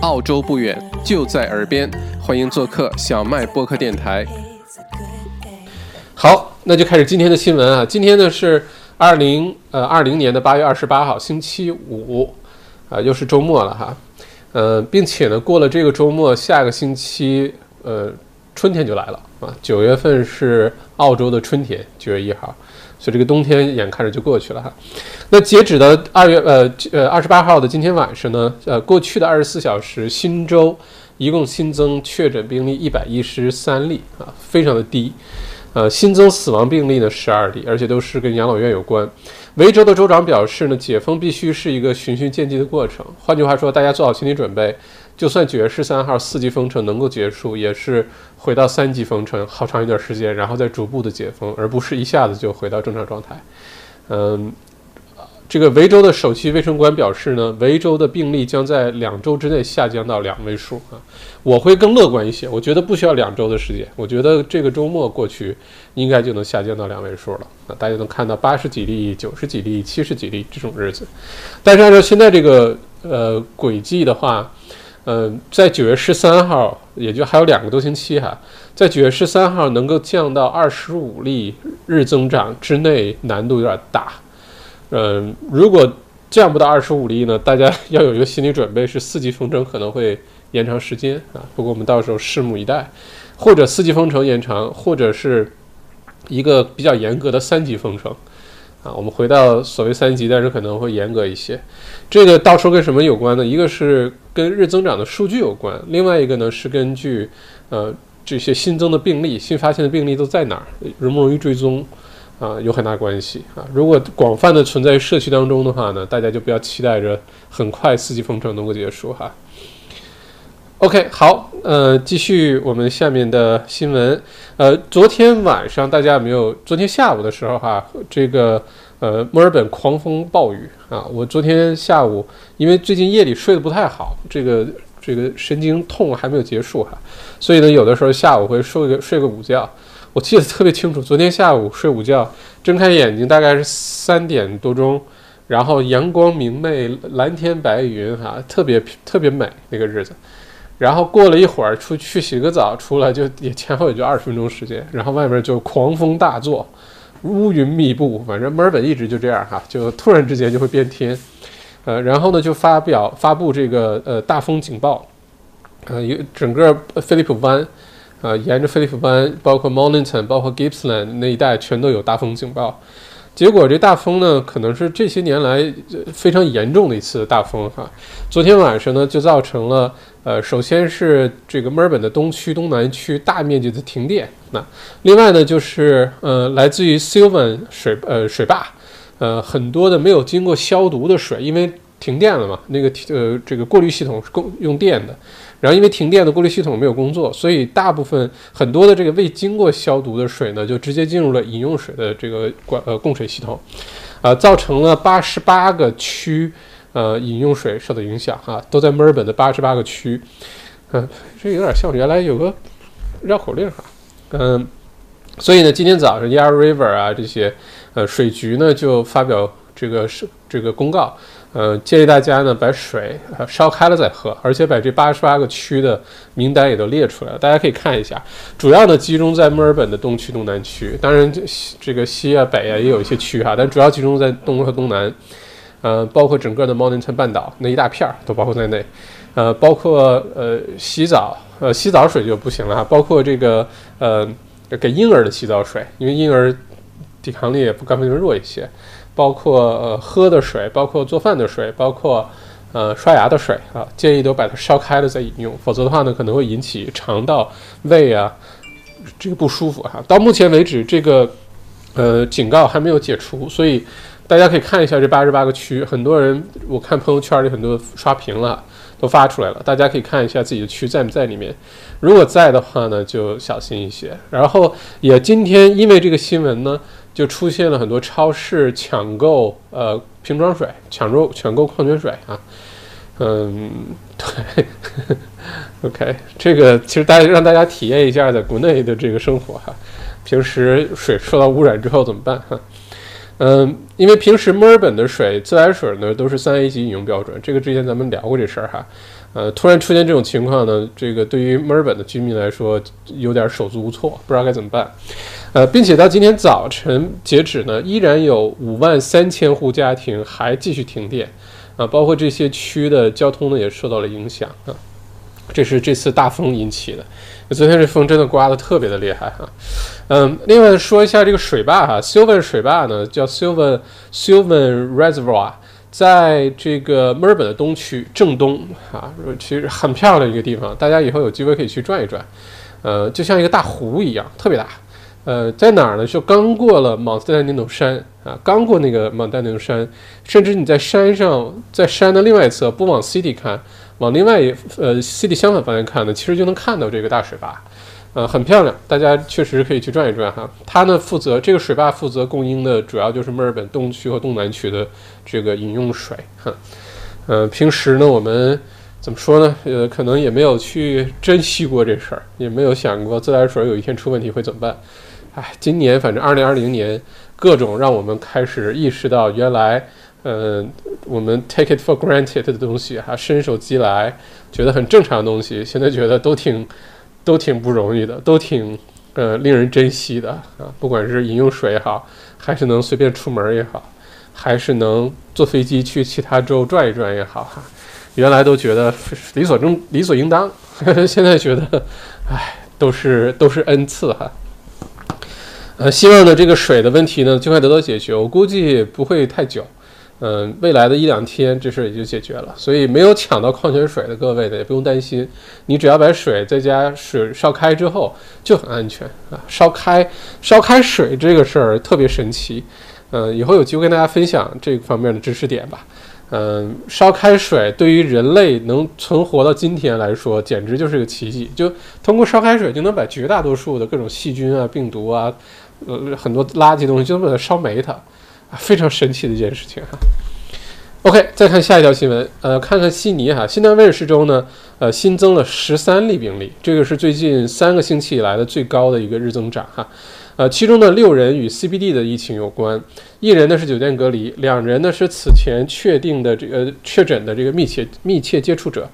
澳洲不远，就在耳边，欢迎做客小麦播客电台。好，那就开始今天的新闻啊。今天呢是二零呃二零年的八月二十八号，星期五，啊，又是周末了哈。呃，并且呢，过了这个周末，下个星期呃春天就来了啊。九月份是澳洲的春天，九月一号。所以这个冬天眼看着就过去了哈，那截止的二月呃呃二十八号的今天晚上呢，呃过去的二十四小时新州一共新增确诊病例一百一十三例啊，非常的低，呃新增死亡病例呢十二例，而且都是跟养老院有关。维州的州长表示呢，解封必须是一个循序渐进的过程，换句话说，大家做好心理准备。就算九月十三号四级封城能够结束，也是回到三级封城好长一段时间，然后再逐步的解封，而不是一下子就回到正常状态。嗯，这个维州的首席卫生官表示呢，维州的病例将在两周之内下降到两位数啊。我会更乐观一些，我觉得不需要两周的时间，我觉得这个周末过去应该就能下降到两位数了啊。大家能看到八十几例、九十几例、七十几例这种日子，但是按照现在这个呃轨迹的话。嗯，在九月十三号，也就还有两个多星期哈，在九月十三号能够降到二十五例日增长之内，难度有点大。嗯，如果降不到二十五例呢，大家要有一个心理准备，是四级封城可能会延长时间啊。不过我们到时候拭目以待，或者四级封城延长，或者是一个比较严格的三级封城。啊，我们回到所谓三级，但是可能会严格一些。这个到时候跟什么有关呢？一个是跟日增长的数据有关，另外一个呢是根据呃这些新增的病例、新发现的病例都在哪儿，容不容易追踪啊，有很大关系啊。如果广泛的存在于社区当中的话呢，大家就不要期待着很快四级封城能够结束哈。OK，好，呃，继续我们下面的新闻。呃，昨天晚上大家有没有？昨天下午的时候哈，这个呃，墨尔本狂风暴雨啊。我昨天下午因为最近夜里睡得不太好，这个这个神经痛还没有结束哈，所以呢，有的时候下午会睡个睡个午觉。我记得特别清楚，昨天下午睡午觉，睁开眼睛大概是三点多钟，然后阳光明媚，蓝天白云哈，特别特别美那个日子。然后过了一会儿，出去洗个澡，出来就也前后也就二十分钟时间，然后外面就狂风大作，乌云密布，反正墨尔本一直就这样哈，就突然之间就会变天，呃，然后呢就发表发布这个呃大风警报，呃，整个菲利普湾，呃，沿着菲利普湾，包括 Mornington，包括 Gippsland 那一带全都有大风警报。结果这大风呢，可能是这些年来非常严重的一次大风哈。昨天晚上呢，就造成了呃，首先是这个墨尔本的东区、东南区大面积的停电。那另外呢，就是呃，来自于 Sylvan 水呃水坝，呃，很多的没有经过消毒的水，因为停电了嘛，那个呃这个过滤系统是供用电的。然后因为停电的过滤系统没有工作，所以大部分很多的这个未经过消毒的水呢，就直接进入了饮用水的这个管呃供水系统，啊，造成了八十八个区呃饮用水受到影响哈，都在墨尔本的八十八个区，嗯，这有点像原来有个绕口令哈，嗯，所以呢，今天早上 Yarra River 啊这些呃水局呢就发表这个是这个公告。呃，建议大家呢把水烧开了再喝，而且把这八十八个区的名单也都列出来了，大家可以看一下。主要呢集中在墨尔本的东区、东南区，当然西这个西啊、北啊也有一些区哈，但主要集中在东和东南。呃，包括整个的猫林滩半岛那一大片儿都包括在内。呃，包括呃洗澡，呃洗澡水就不行了哈，包括这个呃给婴儿的洗澡水，因为婴儿抵抗力也不干不弱一些。包括呃喝的水，包括做饭的水，包括呃刷牙的水啊，建议都把它烧开了再饮用，否则的话呢，可能会引起肠道、胃啊这个不舒服哈。到目前为止，这个呃警告还没有解除，所以大家可以看一下这八十八个区，很多人我看朋友圈里很多刷屏了，都发出来了，大家可以看一下自己的区在不在里面，如果在的话呢，就小心一些。然后也今天因为这个新闻呢。就出现了很多超市抢购呃瓶装水，抢购抢购矿泉水啊，嗯，对，OK，这个其实大家让大家体验一下在国内的这个生活哈，平时水受到污染之后怎么办哈？嗯，因为平时墨尔本的水自来水呢都是三 A 级饮用标准，这个之前咱们聊过这事儿哈。呃，突然出现这种情况呢，这个对于墨尔本的居民来说有点手足无措，不知道该怎么办。呃，并且到今天早晨截止呢，依然有五万三千户家庭还继续停电，啊，包括这些区的交通呢也受到了影响啊。这是这次大风引起的。昨天这风真的刮得特别的厉害哈。嗯，另外说一下这个水坝哈，Sylvan 水坝呢叫 Sylvan Sylvan Reservoir。在这个墨尔本的东区正东啊，其实很漂亮的一个地方，大家以后有机会可以去转一转。呃，就像一个大湖一样，特别大。呃，在哪儿呢？就刚过了蒙特丹尼诺山啊，刚过那个蒙特丹尼诺山，甚至你在山上，在山的另外一侧，不往 city 看，往另外一呃 city 相反方向看呢，其实就能看到这个大水坝。呃，很漂亮，大家确实可以去转一转哈。它呢负责这个水坝负责供应的主要就是墨尔本东区和东南区的这个饮用水哈。呃，平时呢我们怎么说呢？呃，可能也没有去珍惜过这事儿，也没有想过自来水有一天出问题会怎么办。哎，今年反正二零二零年各种让我们开始意识到，原来呃我们 take it for granted 的东西哈，伸手即来，觉得很正常的东西，现在觉得都挺。都挺不容易的，都挺呃令人珍惜的啊！不管是饮用水也好，还是能随便出门也好，还是能坐飞机去其他州转一转也好哈，原来都觉得理所正理所应当，现在觉得，唉，都是都是恩赐哈。呃，希望呢这个水的问题呢尽快得到解决，我估计不会太久。嗯，未来的一两天这事儿也就解决了，所以没有抢到矿泉水的各位呢也不用担心，你只要把水在家水烧开之后就很安全啊。烧开烧开水这个事儿特别神奇，嗯，以后有机会跟大家分享这方面的知识点吧。嗯，烧开水对于人类能存活到今天来说，简直就是个奇迹。就通过烧开水就能把绝大多数的各种细菌啊、病毒啊，呃，很多垃圾东西就能把它烧没它。啊非常神奇的一件事情哈。OK，再看下一条新闻，呃，看看悉尼哈，新南威尔士州呢，呃，新增了十三例病例，这个是最近三个星期以来的最高的一个日增长哈。呃，其中呢，六人与 CBD 的疫情有关，一人呢是酒店隔离，两人呢是此前确定的这个确诊的这个密切密切接触者，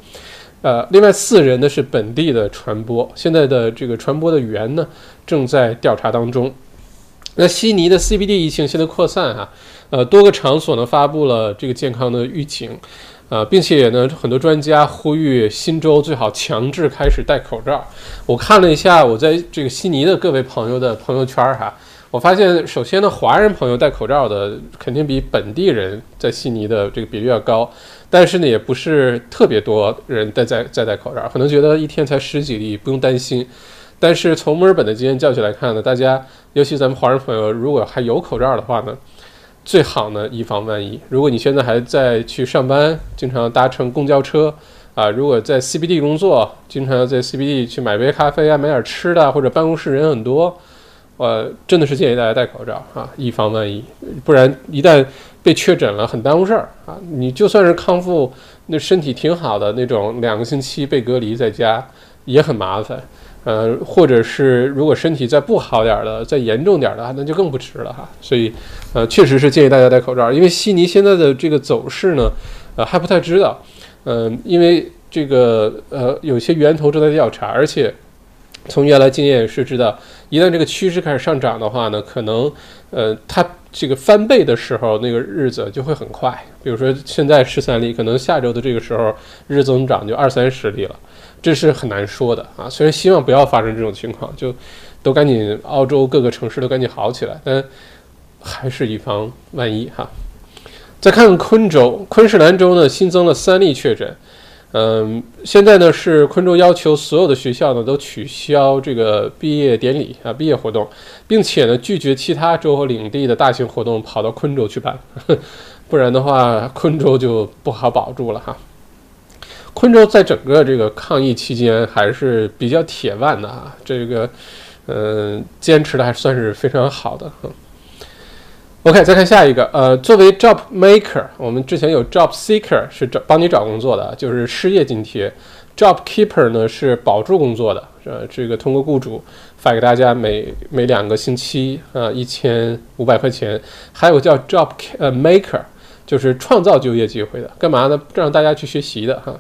呃，另外四人呢是本地的传播，现在的这个传播的源呢正在调查当中。那悉尼的 CBD 疫情现在扩散哈，呃，多个场所呢发布了这个健康的预警，啊，并且呢，很多专家呼吁新州最好强制开始戴口罩。我看了一下我在这个悉尼的各位朋友的朋友圈哈，我发现首先呢，华人朋友戴口罩的肯定比本地人在悉尼的这个比例要高，但是呢，也不是特别多人戴在在戴口罩，可能觉得一天才十几例，不用担心。但是从墨尔本的经验教训来看呢，大家，尤其咱们华人朋友，如果还有口罩的话呢，最好呢以防万一。如果你现在还在去上班，经常搭乘公交车啊，如果在 CBD 工作，经常要在 CBD 去买杯咖啡啊，买点吃的，或者办公室人很多，呃，真的是建议大家戴口罩啊，以防万一。不然一旦被确诊了，很耽误事儿啊。你就算是康复，那身体挺好的那种，两个星期被隔离在家也很麻烦。呃，或者是如果身体再不好点儿的，再严重点儿的，那就更不值了哈。所以，呃，确实是建议大家戴口罩，因为悉尼现在的这个走势呢，呃，还不太知道。嗯，因为这个呃，有些源头正在调查，而且从原来经验也是知道，一旦这个趋势开始上涨的话呢，可能呃，它这个翻倍的时候，那个日子就会很快。比如说现在十三例，可能下周的这个时候日增长就二三十例了。这是很难说的啊！虽然希望不要发生这种情况，就都赶紧澳洲各个城市都赶紧好起来，但还是以防万一哈。再看看昆州，昆士兰州呢新增了三例确诊，嗯，现在呢是昆州要求所有的学校呢都取消这个毕业典礼啊毕业活动，并且呢拒绝其他州和领地的大型活动跑到昆州去办，不然的话昆州就不好保住了哈。昆州在整个这个抗疫期间还是比较铁腕的啊，这个，嗯，坚持的还算是非常好的。OK，再看下一个，呃，作为 job maker，我们之前有 job seeker 是找帮你找工作的，就是失业津贴；job keeper 呢是保住工作的，呃，这个通过雇主发给大家每每两个星期啊一千五百块钱。还有叫 job 呃 maker，就是创造就业机会的，干嘛呢？让大家去学习的哈。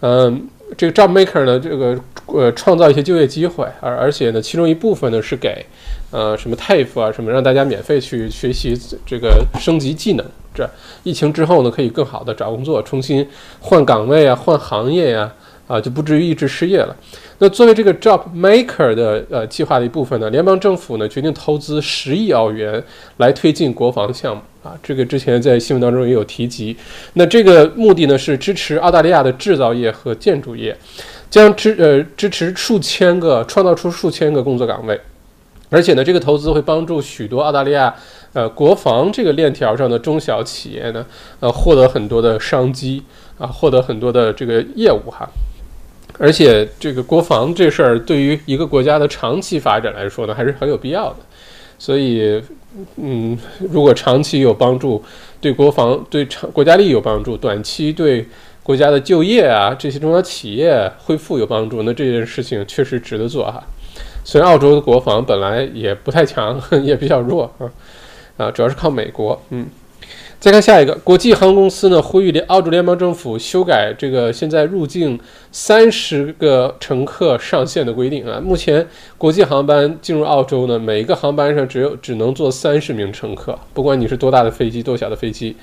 嗯，这个 job maker 呢，这个呃创造一些就业机会，而而且呢，其中一部分呢是给。呃，什么 TAFE 啊，什么让大家免费去学习这个升级技能？这疫情之后呢，可以更好的找工作，重新换岗位啊，换行业呀，啊，就不至于一直失业了。那作为这个 Job Maker 的呃计划的一部分呢，联邦政府呢决定投资十亿澳元来推进国防项目啊，这个之前在新闻当中也有提及。那这个目的呢是支持澳大利亚的制造业和建筑业，将支呃支持数千个，创造出数千个工作岗位。而且呢，这个投资会帮助许多澳大利亚，呃，国防这个链条上的中小企业呢，呃，获得很多的商机啊，获得很多的这个业务哈。而且这个国防这事儿对于一个国家的长期发展来说呢，还是很有必要的。所以，嗯，如果长期有帮助，对国防对长国家利益有帮助，短期对国家的就业啊这些中小企业恢复有帮助，那这件事情确实值得做哈。虽然澳洲的国防本来也不太强，也比较弱啊，啊，主要是靠美国。嗯，再看下一个，国际航空公司呢呼吁联澳洲联邦政府修改这个现在入境三十个乘客上限的规定啊。目前国际航班进入澳洲呢，每一个航班上只有只能坐三十名乘客，不管你是多大的飞机，多小的飞机。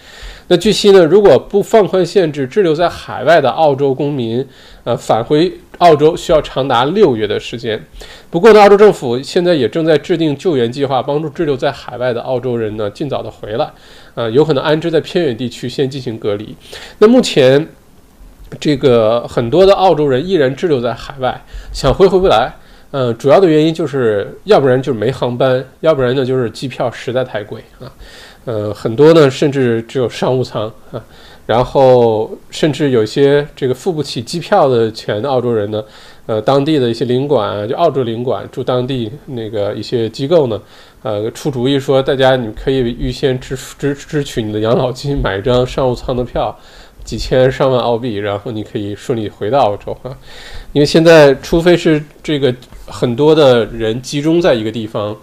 那据悉呢，如果不放宽限制，滞留在海外的澳洲公民，呃，返回澳洲需要长达六月的时间。不过呢，澳洲政府现在也正在制定救援计划，帮助滞留在海外的澳洲人呢尽早的回来。呃，有可能安置在偏远地区先进行隔离。那目前，这个很多的澳洲人依然滞留在海外，想回回不来。呃，主要的原因就是要不然就是没航班，要不然呢就是机票实在太贵啊。呃，很多呢，甚至只有商务舱啊，然后甚至有些这个付不起机票的钱的澳洲人呢，呃，当地的一些领馆，就澳洲领馆住当地那个一些机构呢，呃，出主意说，大家你可以预先支支支取你的养老金，买一张商务舱的票，几千上万澳币，然后你可以顺利回到澳洲啊，因为现在除非是这个很多的人集中在一个地方，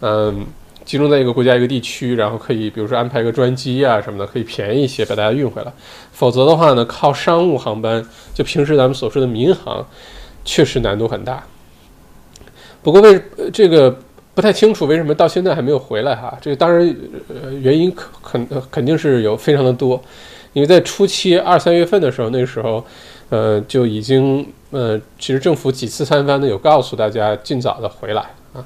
嗯。集中在一个国家一个地区，然后可以比如说安排个专机啊什么的，可以便宜一些把大家运回来。否则的话呢，靠商务航班，就平时咱们所说的民航，确实难度很大。不过为这个不太清楚为什么到现在还没有回来哈？这个当然呃原因可肯肯定是有非常的多，因为在初期二三月份的时候，那时候呃就已经呃其实政府几次三番的有告诉大家尽早的回来啊。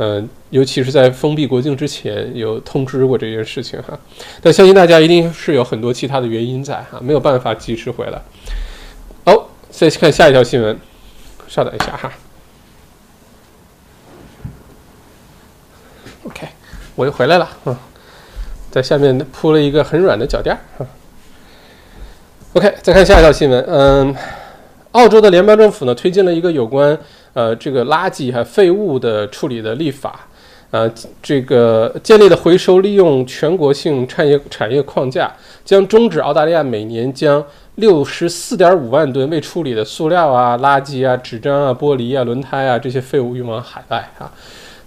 嗯，尤其是在封闭国境之前，有通知过这件事情哈。但相信大家一定是有很多其他的原因在哈，没有办法及时回来。哦，再看下一条新闻，稍等一下哈。OK，我又回来了啊，在下面铺了一个很软的脚垫儿 OK，再看下一条新闻，嗯，澳洲的联邦政府呢推进了一个有关。呃，这个垃圾和废物的处理的立法，呃，这个建立了回收利用全国性产业产业框架，将终止澳大利亚每年将六十四点五万吨未处理的塑料啊、垃圾啊、纸张啊、玻璃啊、轮胎啊这些废物运往海外啊，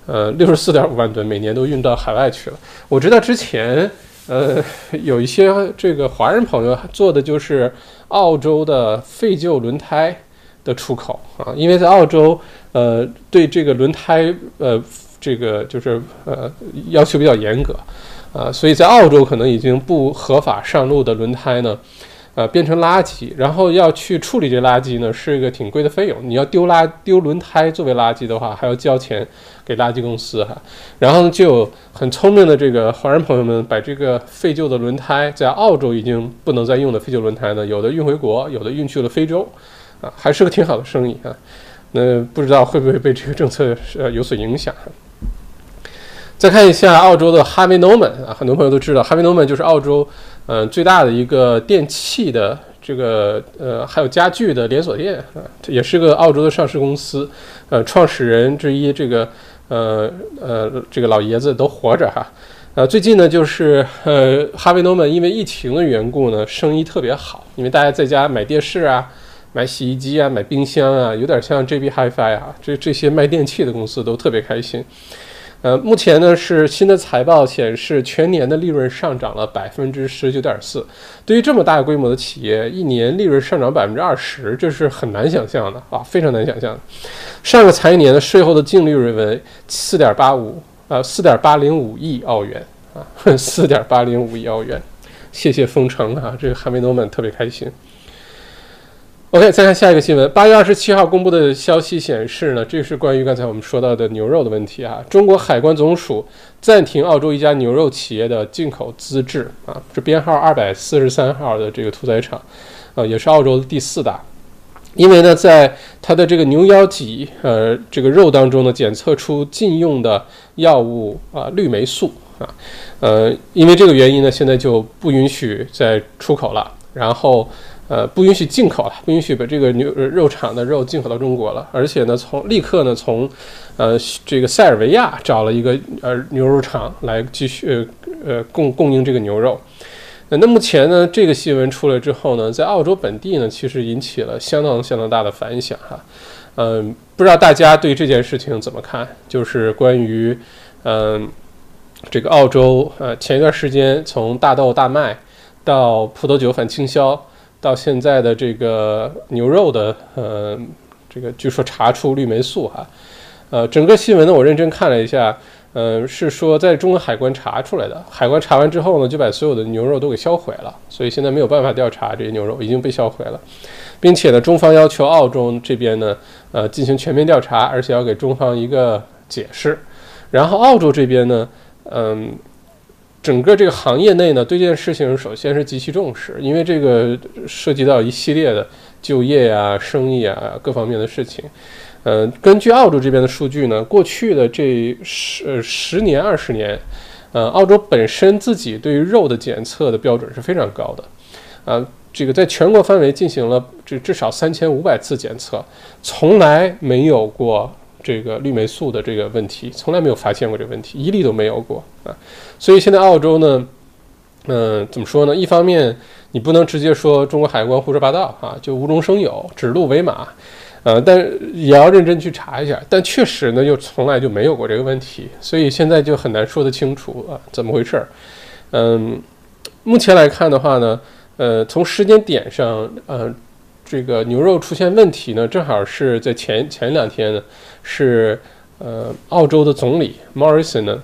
呃，六十四点五万吨每年都运到海外去了。我知道之前呃 有一些这个华人朋友做的就是澳洲的废旧轮胎。的出口啊，因为在澳洲，呃，对这个轮胎，呃，这个就是呃要求比较严格，啊，所以在澳洲可能已经不合法上路的轮胎呢，呃，变成垃圾，然后要去处理这垃圾呢，是一个挺贵的费用。你要丢垃丢轮胎作为垃圾的话，还要交钱给垃圾公司哈。然后呢，就很聪明的这个华人朋友们，把这个废旧的轮胎，在澳洲已经不能再用的废旧轮胎呢，有的运回国，有的运去了非洲。啊，还是个挺好的生意啊，那不知道会不会被这个政策呃有所影响？再看一下澳洲的 Harvey Norman 啊，很多朋友都知道 Harvey Norman 就是澳洲嗯最大的一个电器的这个呃还有家具的连锁店啊，也是个澳洲的上市公司，呃，创始人之一这个呃呃这个老爷子都活着哈，呃，最近呢，就是呃，哈维诺曼因为疫情的缘故呢，生意特别好，因为大家在家买电视啊、买洗衣机啊、买冰箱啊，有点像 JB Hi-Fi 啊，这这些卖电器的公司都特别开心。呃，目前呢是新的财报显示，全年的利润上涨了百分之十九点四。对于这么大规模的企业，一年利润上涨百分之二十，这是很难想象的啊，非常难想象。上个财年的税后的净利润为四点八五，呃，四点八零五亿澳元啊，四点八零五亿澳元。谢谢封城啊，这个哈维诺曼特别开心。OK，再看下一个新闻。八月二十七号公布的消息显示呢，这是关于刚才我们说到的牛肉的问题啊。中国海关总署暂停澳洲一家牛肉企业的进口资质啊，这编号二百四十三号的这个屠宰场，呃，也是澳洲的第四大，因为呢，在它的这个牛腰脊呃这个肉当中呢，检测出禁用的药物啊氯霉素啊，呃，因为这个原因呢，现在就不允许再出口了，然后。呃，不允许进口了，不允许把这个牛肉厂的肉进口到中国了。而且呢，从立刻呢，从呃这个塞尔维亚找了一个呃牛肉厂来继续呃供供应这个牛肉。那目前呢，这个新闻出来之后呢，在澳洲本地呢，其实引起了相当相当大的反响哈。嗯，不知道大家对这件事情怎么看？就是关于嗯这个澳洲呃前一段时间从大豆大麦到葡萄酒反倾销。到现在的这个牛肉的，呃，这个据说查出氯霉素哈，呃，整个新闻呢我认真看了一下，呃，是说在中国海关查出来的，海关查完之后呢就把所有的牛肉都给销毁了，所以现在没有办法调查这些牛肉已经被销毁了，并且呢中方要求澳洲这边呢，呃，进行全面调查，而且要给中方一个解释，然后澳洲这边呢，嗯。整个这个行业内呢，对这件事情首先是极其重视，因为这个涉及到一系列的就业啊、生意啊各方面的事情。呃，根据澳洲这边的数据呢，过去的这十呃十年、二十年，呃，澳洲本身自己对于肉的检测的标准是非常高的，啊，这个在全国范围进行了这至少三千五百次检测，从来没有过。这个氯霉素的这个问题从来没有发现过这个问题，一例都没有过啊！所以现在澳洲呢，嗯，怎么说呢？一方面你不能直接说中国海关胡说八道啊，就无中生有、指鹿为马，呃，但也要认真去查一下。但确实呢，又从来就没有过这个问题，所以现在就很难说得清楚啊，怎么回事儿？嗯，目前来看的话呢，呃，从时间点上，呃。这个牛肉出现问题呢，正好是在前前两天呢，是呃澳洲的总理 Morrison 呢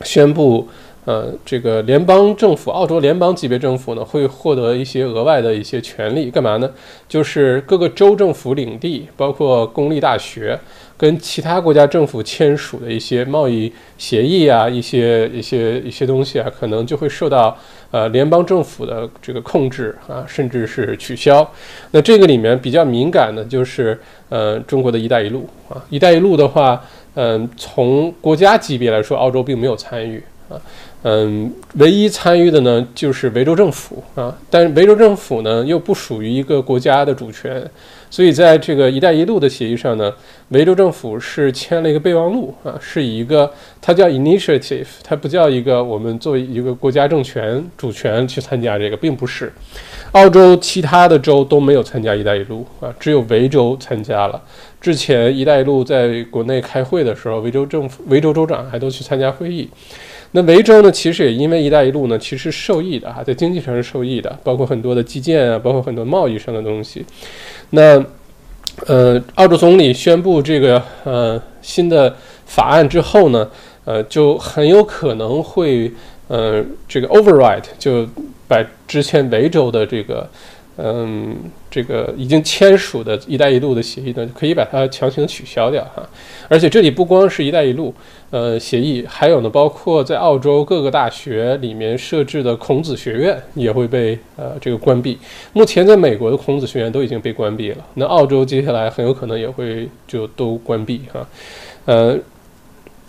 宣布，呃这个联邦政府，澳洲联邦级别政府呢会获得一些额外的一些权利，干嘛呢？就是各个州政府领地，包括公立大学。跟其他国家政府签署的一些贸易协议啊，一些一些一些东西啊，可能就会受到呃联邦政府的这个控制啊，甚至是取消。那这个里面比较敏感的就是呃中国的一带一路啊，一带一路的话，嗯，从国家级别来说，澳洲并没有参与啊。嗯，唯一参与的呢就是维州政府啊，但是维州政府呢又不属于一个国家的主权，所以在这个“一带一路”的协议上呢，维州政府是签了一个备忘录啊，是以一个它叫 initiative，它不叫一个我们作为一个国家政权主权去参加这个，并不是。澳洲其他的州都没有参加“一带一路”啊，只有维州参加了。之前“一带一路”在国内开会的时候，维州政府、维州州长还都去参加会议。那维州呢，其实也因为“一带一路”呢，其实受益的哈，在经济上是受益的，包括很多的基建啊，包括很多贸易上的东西。那，呃，澳洲总理宣布这个呃新的法案之后呢，呃，就很有可能会呃这个 override，就把之前维州的这个。嗯，这个已经签署的一带一路的协议呢，可以把它强行取消掉哈。而且这里不光是一带一路，呃，协议，还有呢，包括在澳洲各个大学里面设置的孔子学院也会被呃这个关闭。目前在美国的孔子学院都已经被关闭了，那澳洲接下来很有可能也会就都关闭哈。呃，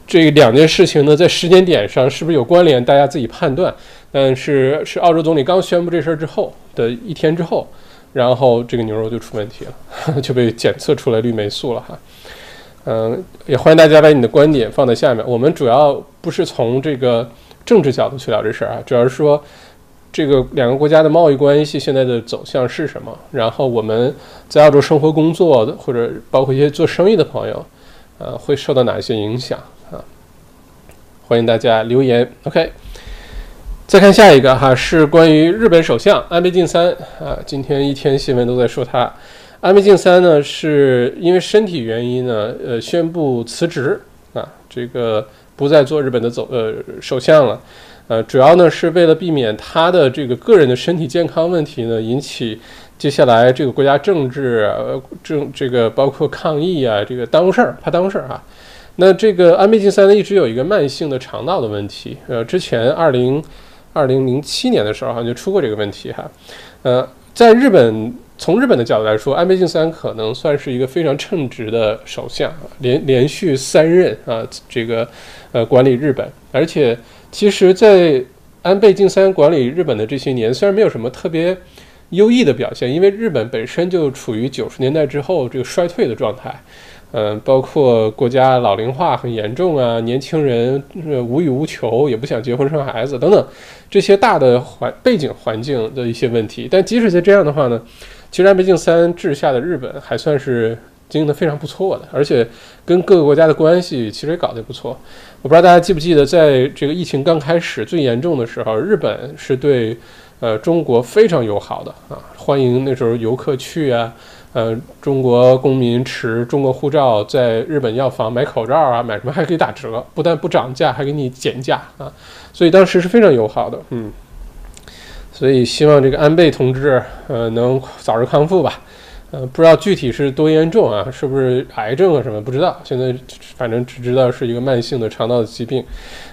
这两件事情呢，在时间点上是不是有关联？大家自己判断。但是是澳洲总理刚宣布这事儿之后的一天之后，然后这个牛肉就出问题了，就被检测出来氯霉素了哈。嗯，也欢迎大家把你的观点放在下面。我们主要不是从这个政治角度去聊这事儿啊，主要是说这个两个国家的贸易关系现在的走向是什么，然后我们在澳洲生活工作的，或者包括一些做生意的朋友，呃，会受到哪些影响啊？欢迎大家留言。OK，再看下一个哈，是关于日本首相安倍晋三啊，今天一天新闻都在说他。安倍晋三呢，是因为身体原因呢，呃，宣布辞职啊，这个不再做日本的走呃首相了，呃，主要呢是为了避免他的这个个人的身体健康问题呢引起接下来这个国家政治呃政这个包括抗议啊，这个耽误事儿，怕耽误事儿啊。那这个安倍晋三呢，一直有一个慢性的肠道的问题，呃，之前二零二零零七年的时候好像就出过这个问题哈，呃，在日本。从日本的角度来说，安倍晋三可能算是一个非常称职的首相，连连续三任啊，这个呃管理日本。而且，其实，在安倍晋三管理日本的这些年，虽然没有什么特别优异的表现，因为日本本身就处于九十年代之后这个衰退的状态。嗯，包括国家老龄化很严重啊，年轻人无欲无求，也不想结婚生孩子等等，这些大的环背景环境的一些问题。但即使在这样的话呢，其实安倍晋三治下的日本还算是经营的非常不错的，而且跟各个国家的关系其实也搞得不错。我不知道大家记不记得，在这个疫情刚开始最严重的时候，日本是对呃中国非常友好的啊，欢迎那时候游客去啊。呃，中国公民持中国护照在日本药房买口罩啊，买什么还可以打折，不但不涨价，还给你减价啊，所以当时是非常友好的，嗯，所以希望这个安倍同志呃能早日康复吧，呃，不知道具体是多严重啊，是不是癌症啊什么不知道，现在反正只知道是一个慢性的肠道的疾病，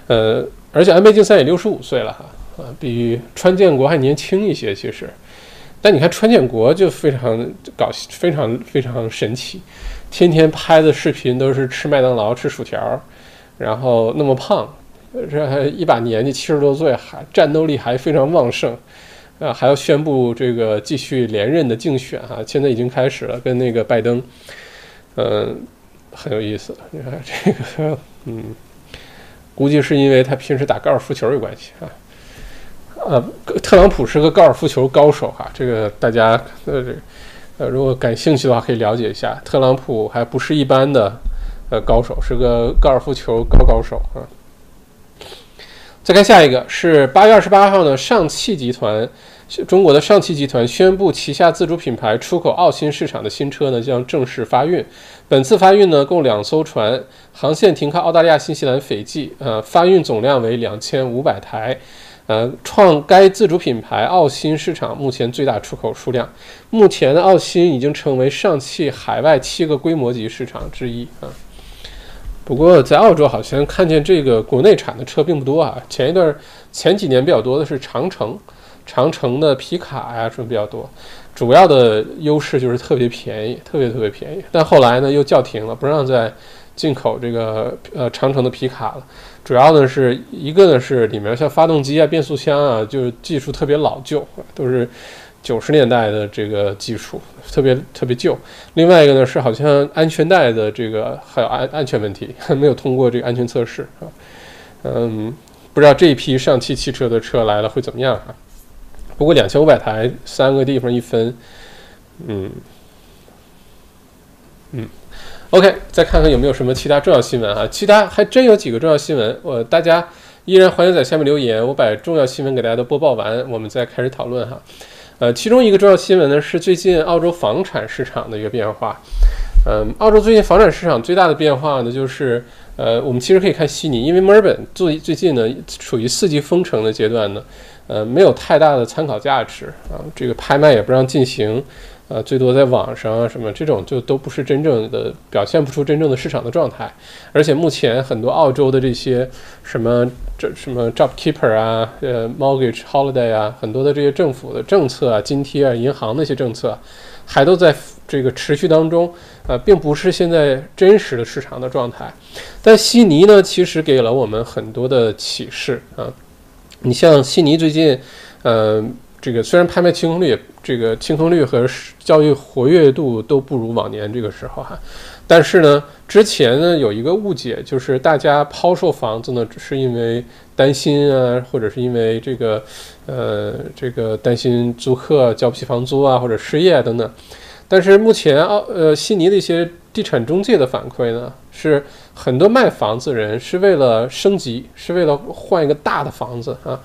呃，而且安倍晋三也六十五岁了哈，啊，比川建国还年轻一些，其实。但你看川建国就非常搞，非常非常神奇，天天拍的视频都是吃麦当劳、吃薯条，然后那么胖，这还一把年纪七十多岁还战斗力还非常旺盛，啊，还要宣布这个继续连任的竞选哈，现在已经开始了，跟那个拜登，嗯，很有意思。你看这个，嗯，估计是因为他平时打高尔夫球有关系啊。呃，特朗普是个高尔夫球高手哈，这个大家呃呃，如果感兴趣的话可以了解一下。特朗普还不是一般的呃高手，是个高尔夫球高高手啊。再看下一个是八月二十八号呢，上汽集团，中国的上汽集团宣布旗下自主品牌出口澳新市场的新车呢将正式发运。本次发运呢共两艘船，航线停靠澳大利亚、新西兰、斐济，呃，发运总量为两千五百台。呃，创该自主品牌澳新市场目前最大出口数量。目前的澳新已经成为上汽海外七个规模级市场之一啊。不过在澳洲好像看见这个国内产的车并不多啊。前一段前几年比较多的是长城，长城的皮卡呀什么比较多。主要的优势就是特别便宜，特别特别便宜。但后来呢又叫停了，不让再进口这个呃长城的皮卡了。主要呢是一个呢是里面像发动机啊、变速箱啊，就是技术特别老旧，都是九十年代的这个技术，特别特别旧。另外一个呢是好像安全带的这个还有安安全问题，没有通过这个安全测试啊。嗯，不知道这一批上汽汽车的车来了会怎么样啊？不过两千五百台，三个地方一分，嗯嗯。OK，再看看有没有什么其他重要新闻啊？其他还真有几个重要新闻，我大家依然欢迎在下面留言，我把重要新闻给大家都播报完，我们再开始讨论哈。呃，其中一个重要新闻呢是最近澳洲房产市场的一个变化。嗯，澳洲最近房产市场最大的变化呢就是，呃，我们其实可以看悉尼，因为墨尔本最最近呢处于四级封城的阶段呢，呃，没有太大的参考价值啊，这个拍卖也不让进行。呃，最多在网上啊什么这种就都不是真正的表现不出真正的市场的状态，而且目前很多澳洲的这些什么这什么 Job Keeper 啊，呃 Mortgage Holiday 啊，很多的这些政府的政策啊、津贴啊、银行那些政策，还都在这个持续当中，呃，并不是现在真实的市场的状态。但悉尼呢，其实给了我们很多的启示啊，你像悉尼最近，呃。这个虽然拍卖清空率这个清空率和交易活跃度都不如往年这个时候哈，但是呢，之前呢有一个误解，就是大家抛售房子呢，只是因为担心啊，或者是因为这个呃这个担心租客交不起房租啊，或者失业等等。但是目前奥呃悉尼的一些地产中介的反馈呢，是很多卖房子人是为了升级，是为了换一个大的房子啊，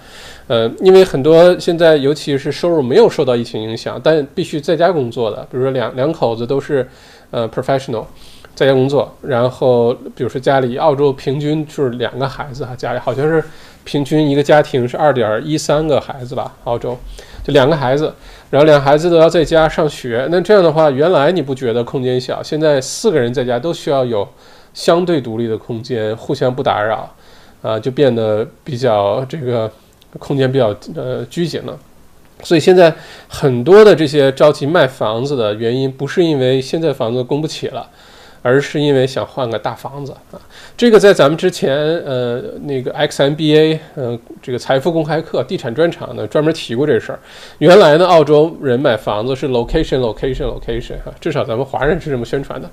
呃，因为很多现在尤其是收入没有受到疫情影响，但必须在家工作的，比如说两两口子都是呃 professional，在家工作，然后比如说家里澳洲平均就是两个孩子哈，家里好像是平均一个家庭是二点一三个孩子吧，澳洲就两个孩子。然后两孩子都要在家上学，那这样的话，原来你不觉得空间小，现在四个人在家都需要有相对独立的空间，互相不打扰，啊，就变得比较这个空间比较呃拘谨了。所以现在很多的这些着急卖房子的原因，不是因为现在房子供不起了。而是因为想换个大房子啊，这个在咱们之前呃那个 XMBA 呃这个财富公开课地产专场呢专门提过这事儿。原来呢，澳洲人买房子是 location location location 哈，至少咱们华人是这么宣传的。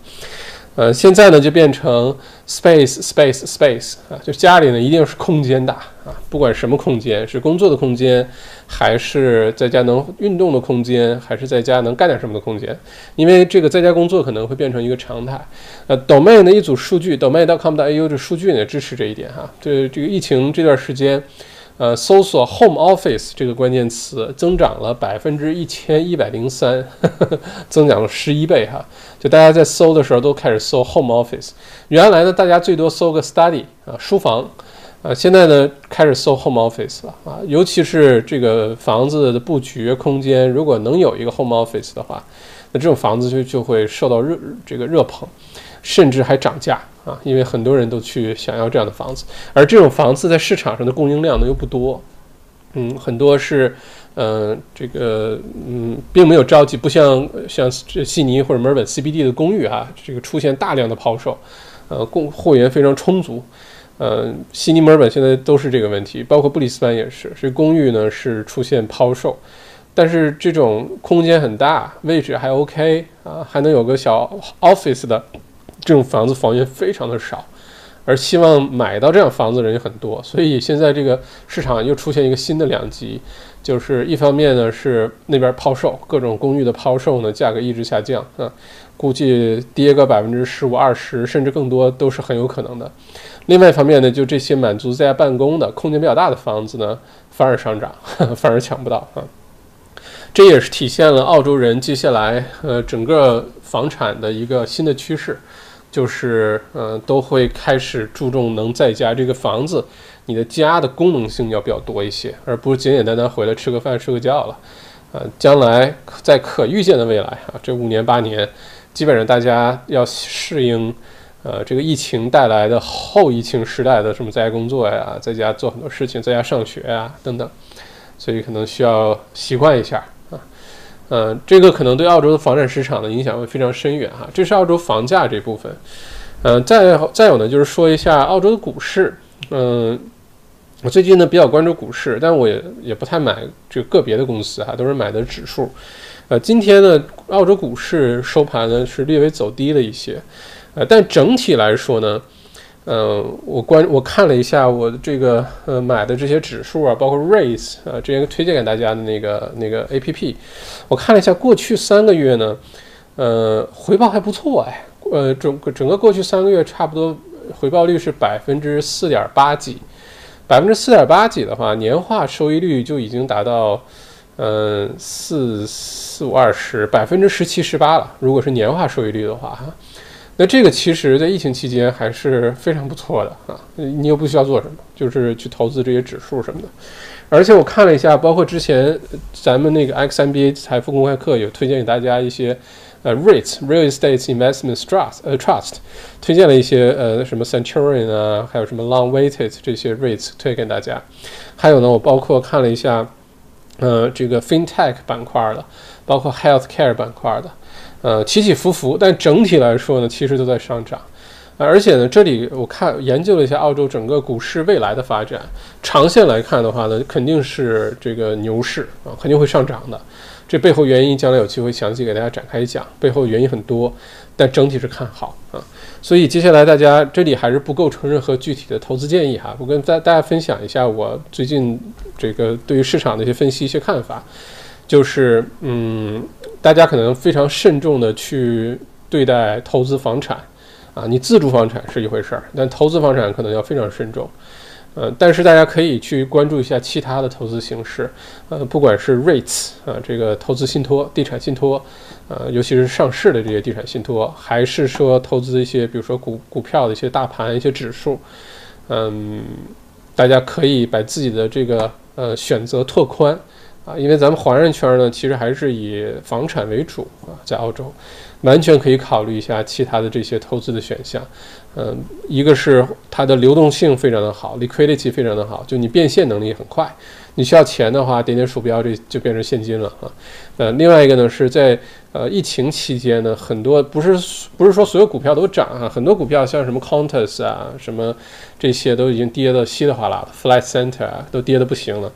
呃，现在呢就变成 space space space 啊，就家里呢一定是空间大啊，不管什么空间，是工作的空间，还是在家能运动的空间，还是在家能干点什么的空间，因为这个在家工作可能会变成一个常态。呃，Domain 的一组数据，Domain.com.au 的数据呢支持这一点哈，这这个疫情这段时间。呃，搜索 home office 这个关键词增长了百分之一千一百零三，增长了十一倍哈。就大家在搜的时候都开始搜 home office，原来呢大家最多搜个 study 啊书房，啊现在呢开始搜 home office 了啊，尤其是这个房子的布局空间，如果能有一个 home office 的话，那这种房子就就会受到热这个热捧，甚至还涨价。啊，因为很多人都去想要这样的房子，而这种房子在市场上的供应量呢又不多，嗯，很多是，嗯，这个，嗯，并没有着急，不像像悉尼或者墨尔本 CBD 的公寓哈，这个出现大量的抛售，呃，供货源非常充足，呃，悉尼、墨尔本现在都是这个问题，包括布里斯班也是，所以公寓呢是出现抛售，但是这种空间很大，位置还 OK 啊，还能有个小 office 的。这种房子房源非常的少，而希望买到这样房子的人也很多，所以现在这个市场又出现一个新的两极，就是一方面呢是那边抛售各种公寓的抛售呢价格一直下降啊，估计跌个百分之十五二十甚至更多都是很有可能的。另外一方面呢，就这些满足在家办公的空间比较大的房子呢反而上涨，反而抢不到啊。这也是体现了澳洲人接下来呃整个房产的一个新的趋势。就是，嗯，都会开始注重能在家这个房子，你的家的功能性要比较多一些，而不是简简单单回来吃个饭睡个觉了，呃，将来在可预见的未来啊，这五年八年，基本上大家要适应，呃，这个疫情带来的后疫情时代的什么在家工作呀，在家做很多事情，在家上学呀等等，所以可能需要习惯一下。呃，这个可能对澳洲的房产市场的影响会非常深远哈。这是澳洲房价这部分。嗯，再再有呢，就是说一下澳洲的股市。嗯，我最近呢比较关注股市，但我也也不太买这个个别的公司哈，都是买的指数。呃，今天呢，澳洲股市收盘呢是略微走低了一些。呃，但整体来说呢。嗯，我关我看了一下我这个呃买的这些指数啊，包括 Raise 啊，之前推荐给大家的那个那个 A P P，我看了一下过去三个月呢，呃回报还不错哎，呃整个整个过去三个月差不多回报率是百分之四点八几，百分之四点八几的话，年化收益率就已经达到嗯四四五二十百分之十七十八了，如果是年化收益率的话哈。那这个其实，在疫情期间还是非常不错的啊！你又不需要做什么，就是去投资这些指数什么的。而且我看了一下，包括之前咱们那个 X MBA 财富公开课有推荐给大家一些呃 REITs Real Estate Investment Trust 呃 Trust，推荐了一些呃什么 Centurion 啊，还有什么 Long Waited 这些 REITs 推给大家。还有呢，我包括看了一下呃这个 FinTech 板块的，包括 Healthcare 板块的。呃，起起伏伏，但整体来说呢，其实都在上涨。而且呢，这里我看研究了一下澳洲整个股市未来的发展，长线来看的话呢，肯定是这个牛市啊，肯定会上涨的。这背后原因，将来有机会详细给大家展开讲。背后原因很多，但整体是看好啊。所以接下来大家这里还是不构成任何具体的投资建议哈。我跟大大家分享一下我最近这个对于市场的一些分析、一些看法，就是嗯，大家可能非常慎重的去对待投资房产啊。你自住房产是一回事儿，但投资房产可能要非常慎重。呃，但是大家可以去关注一下其他的投资形式，呃，不管是 REITs 啊，这个投资信托、地产信托，呃，尤其是上市的这些地产信托，还是说投资一些，比如说股股票的一些大盘、一些指数，嗯，大家可以把自己的这个呃选择拓宽啊，因为咱们华人圈呢，其实还是以房产为主啊，在澳洲。完全可以考虑一下其他的这些投资的选项，嗯，一个是它的流动性非常的好，liquidity 非常的好，就你变现能力很快，你需要钱的话，点点鼠标这就变成现金了啊。呃，另外一个呢是在呃疫情期间呢，很多不是不是说所有股票都涨啊，很多股票像什么 Qantas 啊，什么这些都已经跌得稀里哗啦的，Flight Center 啊都跌得不行了，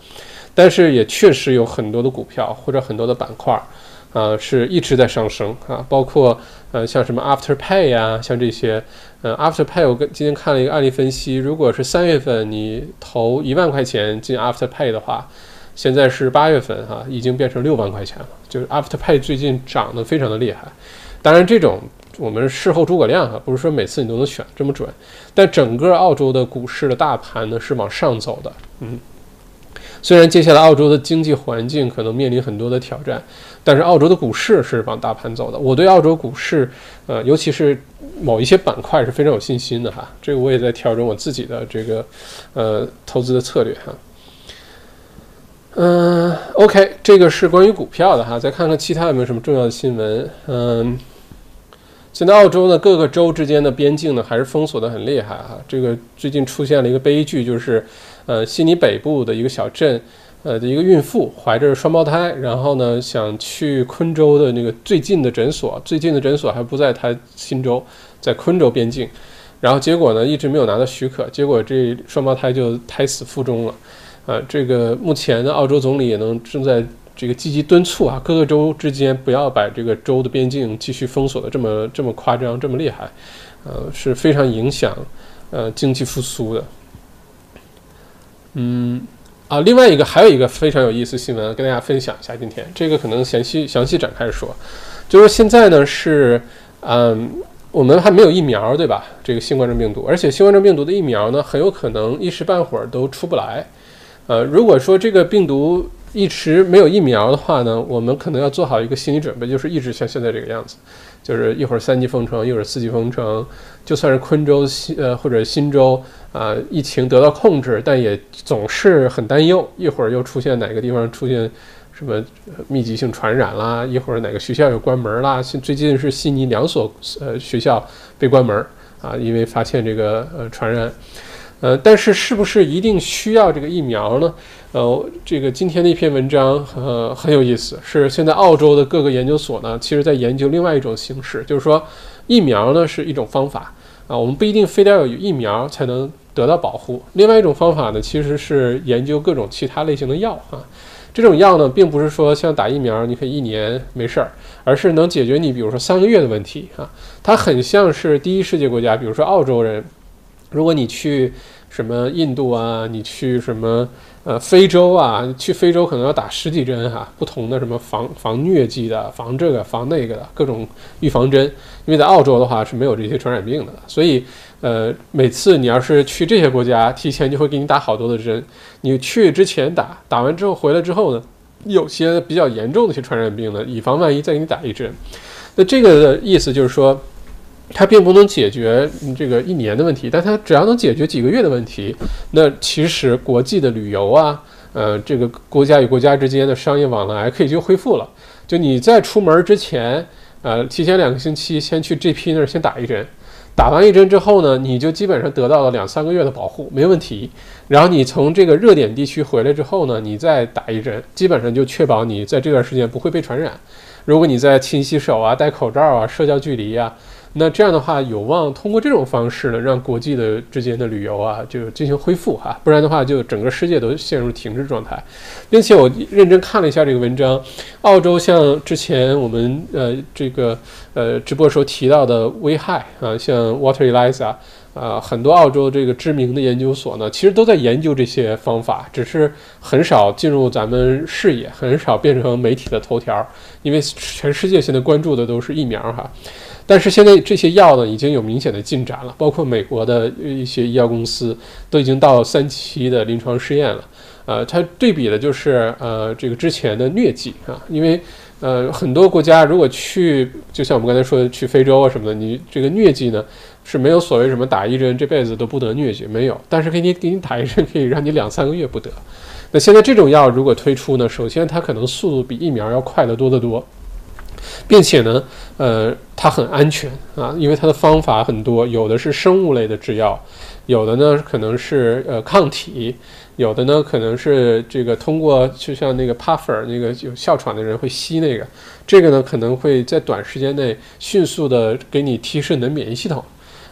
但是也确实有很多的股票或者很多的板块。啊，是一直在上升啊，包括呃像什么 Afterpay 呀，像这些，呃 Afterpay，我跟今天看了一个案例分析，如果是三月份你投一万块钱进 Afterpay 的话，现在是八月份哈，已经变成六万块钱了，就是 Afterpay 最近涨得非常的厉害。当然这种我们事后诸葛亮哈，不是说每次你都能选这么准，但整个澳洲的股市的大盘呢是往上走的，嗯。虽然接下来澳洲的经济环境可能面临很多的挑战，但是澳洲的股市是往大盘走的。我对澳洲股市，呃，尤其是某一些板块是非常有信心的哈。这个我也在调整我自己的这个呃投资的策略哈。嗯，OK，这个是关于股票的哈。再看看其他有没有什么重要的新闻。嗯，现在澳洲呢各个州之间的边境呢还是封锁的很厉害哈。这个最近出现了一个悲剧，就是。呃，悉尼北部的一个小镇，呃的一个孕妇怀着双胞胎，然后呢想去昆州的那个最近的诊所，最近的诊所还不在她新州，在昆州边境，然后结果呢一直没有拿到许可，结果这双胞胎就胎死腹中了。呃，这个目前呢澳洲总理也能正在这个积极敦促啊，各个州之间不要把这个州的边境继续封锁的这么这么夸张，这么厉害，呃是非常影响呃经济复苏的。嗯，啊，另外一个还有一个非常有意思新闻跟大家分享一下。今天这个可能详细详细展开说，就是现在呢是，嗯，我们还没有疫苗，对吧？这个新冠状病毒，而且新冠状病毒的疫苗呢，很有可能一时半会儿都出不来。呃，如果说这个病毒一直没有疫苗的话呢，我们可能要做好一个心理准备，就是一直像现在这个样子。就是一会儿三级封城，一会儿四级封城，就算是昆州新呃或者新州啊，疫情得到控制，但也总是很担忧。一会儿又出现哪个地方出现什么密集性传染啦，一会儿哪个学校又关门啦。最近是悉尼两所呃学校被关门啊，因为发现这个呃传染。呃，但是是不是一定需要这个疫苗呢？呃，这个今天的一篇文章呃很有意思，是现在澳洲的各个研究所呢，其实在研究另外一种形式，就是说疫苗呢是一种方法啊，我们不一定非得要有疫苗才能得到保护。另外一种方法呢，其实是研究各种其他类型的药啊，这种药呢，并不是说像打疫苗你可以一年没事儿，而是能解决你比如说三个月的问题啊，它很像是第一世界国家，比如说澳洲人。如果你去什么印度啊，你去什么呃非洲啊，去非洲可能要打十几针哈，不同的什么防防疟疾的、防这个防那个的各种预防针。因为在澳洲的话是没有这些传染病的，所以呃每次你要是去这些国家，提前就会给你打好多的针。你去之前打，打完之后回来之后呢，有些比较严重的一些传染病呢，以防万一再给你打一针。那这个的意思就是说。它并不能解决这个一年的问题，但它只要能解决几个月的问题，那其实国际的旅游啊，呃，这个国家与国家之间的商业往来可以就恢复了。就你在出门之前，呃，提前两个星期先去 GP 那儿先打一针，打完一针之后呢，你就基本上得到了两三个月的保护，没问题。然后你从这个热点地区回来之后呢，你再打一针，基本上就确保你在这段时间不会被传染。如果你在勤洗手啊、戴口罩啊、社交距离啊。那这样的话，有望通过这种方式呢，让国际的之间的旅游啊，就进行恢复哈，不然的话，就整个世界都陷入停滞状态。并且我认真看了一下这个文章，澳洲像之前我们呃这个呃直播时候提到的危害啊，像 Water Eliza。啊，很多澳洲这个知名的研究所呢，其实都在研究这些方法，只是很少进入咱们视野，很少变成媒体的头条，因为全世界现在关注的都是疫苗哈。但是现在这些药呢，已经有明显的进展了，包括美国的一些医药公司都已经到三期的临床试验了。呃，它对比的就是呃这个之前的疟疾啊，因为呃很多国家如果去，就像我们刚才说的去非洲啊什么的，你这个疟疾呢。是没有所谓什么打一针这辈子都不得疟疾，没有。但是给你给你打一针，可以让你两三个月不得。那现在这种药如果推出呢，首先它可能速度比疫苗要快得多得多，并且呢，呃，它很安全啊，因为它的方法很多，有的是生物类的制药，有的呢可能是呃抗体，有的呢可能是这个通过就像那个 puffer 那个有哮喘的人会吸那个，这个呢可能会在短时间内迅速的给你提升你的免疫系统。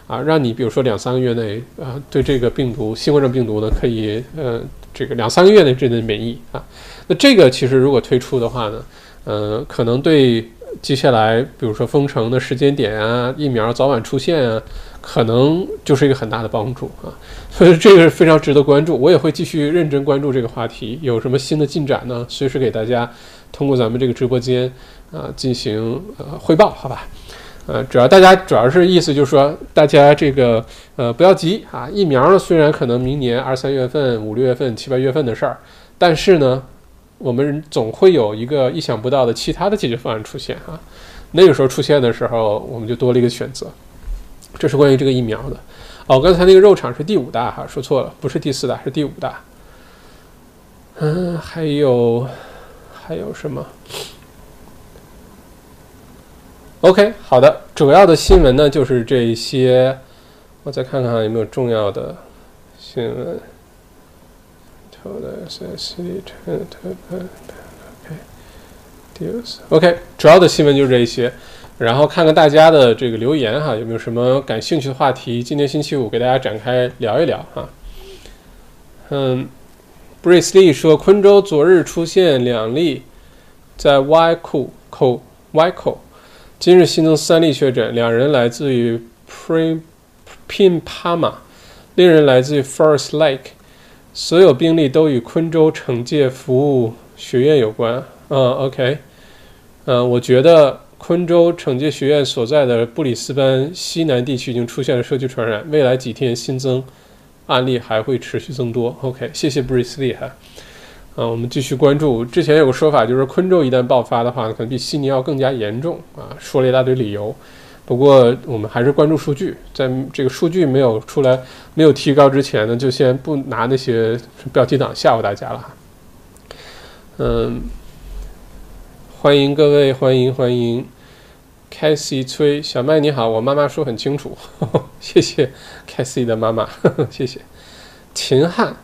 啊，让你比如说两三个月内，啊，对这个病毒，新冠状病毒呢，可以，呃，这个两三个月内之内免疫啊。那这个其实如果推出的话呢，呃，可能对接下来比如说封城的时间点啊，疫苗早晚出现啊，可能就是一个很大的帮助啊。所以这个是非常值得关注，我也会继续认真关注这个话题。有什么新的进展呢？随时给大家通过咱们这个直播间啊进行呃汇报，好吧？呃，主要大家主要是意思就是说，大家这个呃不要急啊。疫苗呢，虽然可能明年二三月份、五六月份、七八月份的事儿，但是呢，我们总会有一个意想不到的其他的解决方案出现啊。那个时候出现的时候，我们就多了一个选择。这是关于这个疫苗的。哦，刚才那个肉厂是第五大哈，说错了，不是第四大，是第五大。嗯，还有还有什么？OK，好的，主要的新闻呢就是这些，我再看看有没有重要的新闻。OK，主要的新闻就是这一些，然后看看大家的这个留言哈，有没有什么感兴趣的话题？今天星期五给大家展开聊一聊哈。嗯，Brace Lee 说，昆州昨日出现两例在 Y 库口 Y 口。今日新增三例确诊，两人来自于 Prim Pimpama，另一人来自于 Forest Lake，所有病例都与昆州惩戒服务学院有关。嗯，OK，嗯，我觉得昆州惩戒学院所在的布里斯班西南地区已经出现了社区传染，未来几天新增案例还会持续增多。OK，谢谢 Bruce Lee 哈。啊，我们继续关注。之前有个说法，就是昆州一旦爆发的话，可能比悉尼要更加严重啊。说了一大堆理由，不过我们还是关注数据。在这个数据没有出来、没有提高之前呢，就先不拿那些标题党吓唬大家了哈。嗯，欢迎各位，欢迎欢迎，Cassie 崔小麦你好，我妈妈说很清楚，谢谢 Cassie 的妈妈，谢谢秦汉。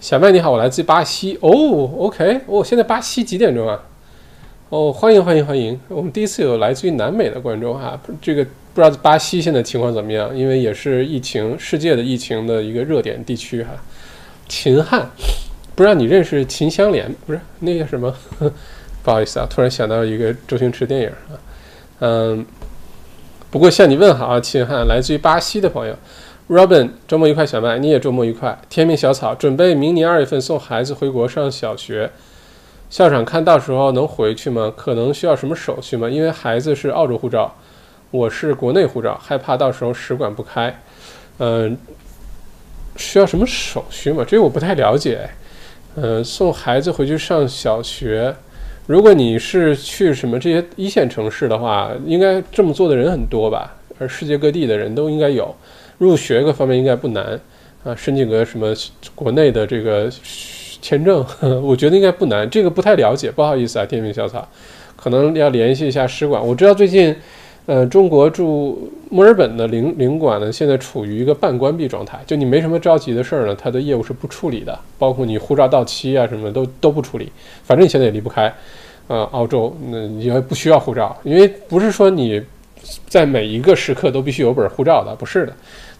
小麦你好，我来自巴西哦，OK，哦，现在巴西几点钟啊？哦，欢迎欢迎欢迎，我们第一次有来自于南美的观众哈，这个不知道巴西现在情况怎么样？因为也是疫情世界的疫情的一个热点地区哈。秦汉，不知道你认识秦香莲不是那个什么？不好意思啊，突然想到一个周星驰电影啊，嗯，不过向你问好啊，秦汉，来自于巴西的朋友。Robin，周末愉快，小麦，你也周末愉快。天命小草，准备明年二月份送孩子回国上小学，校长看到时候能回去吗？可能需要什么手续吗？因为孩子是澳洲护照，我是国内护照，害怕到时候使馆不开。嗯，需要什么手续吗？这个我不太了解。嗯，送孩子回去上小学，如果你是去什么这些一线城市的话，应该这么做的人很多吧？而世界各地的人都应该有。入学各方面应该不难啊，申请个什么国内的这个签证，我觉得应该不难。这个不太了解，不好意思啊，天命小草，可能要联系一下使馆。我知道最近，呃，中国驻墨尔本的领领馆呢，现在处于一个半关闭状态，就你没什么着急的事儿呢，他的业务是不处理的，包括你护照到期啊什么都都不处理。反正你现在也离不开，呃，澳洲，那也不需要护照，因为不是说你。在每一个时刻都必须有本护照的，不是的。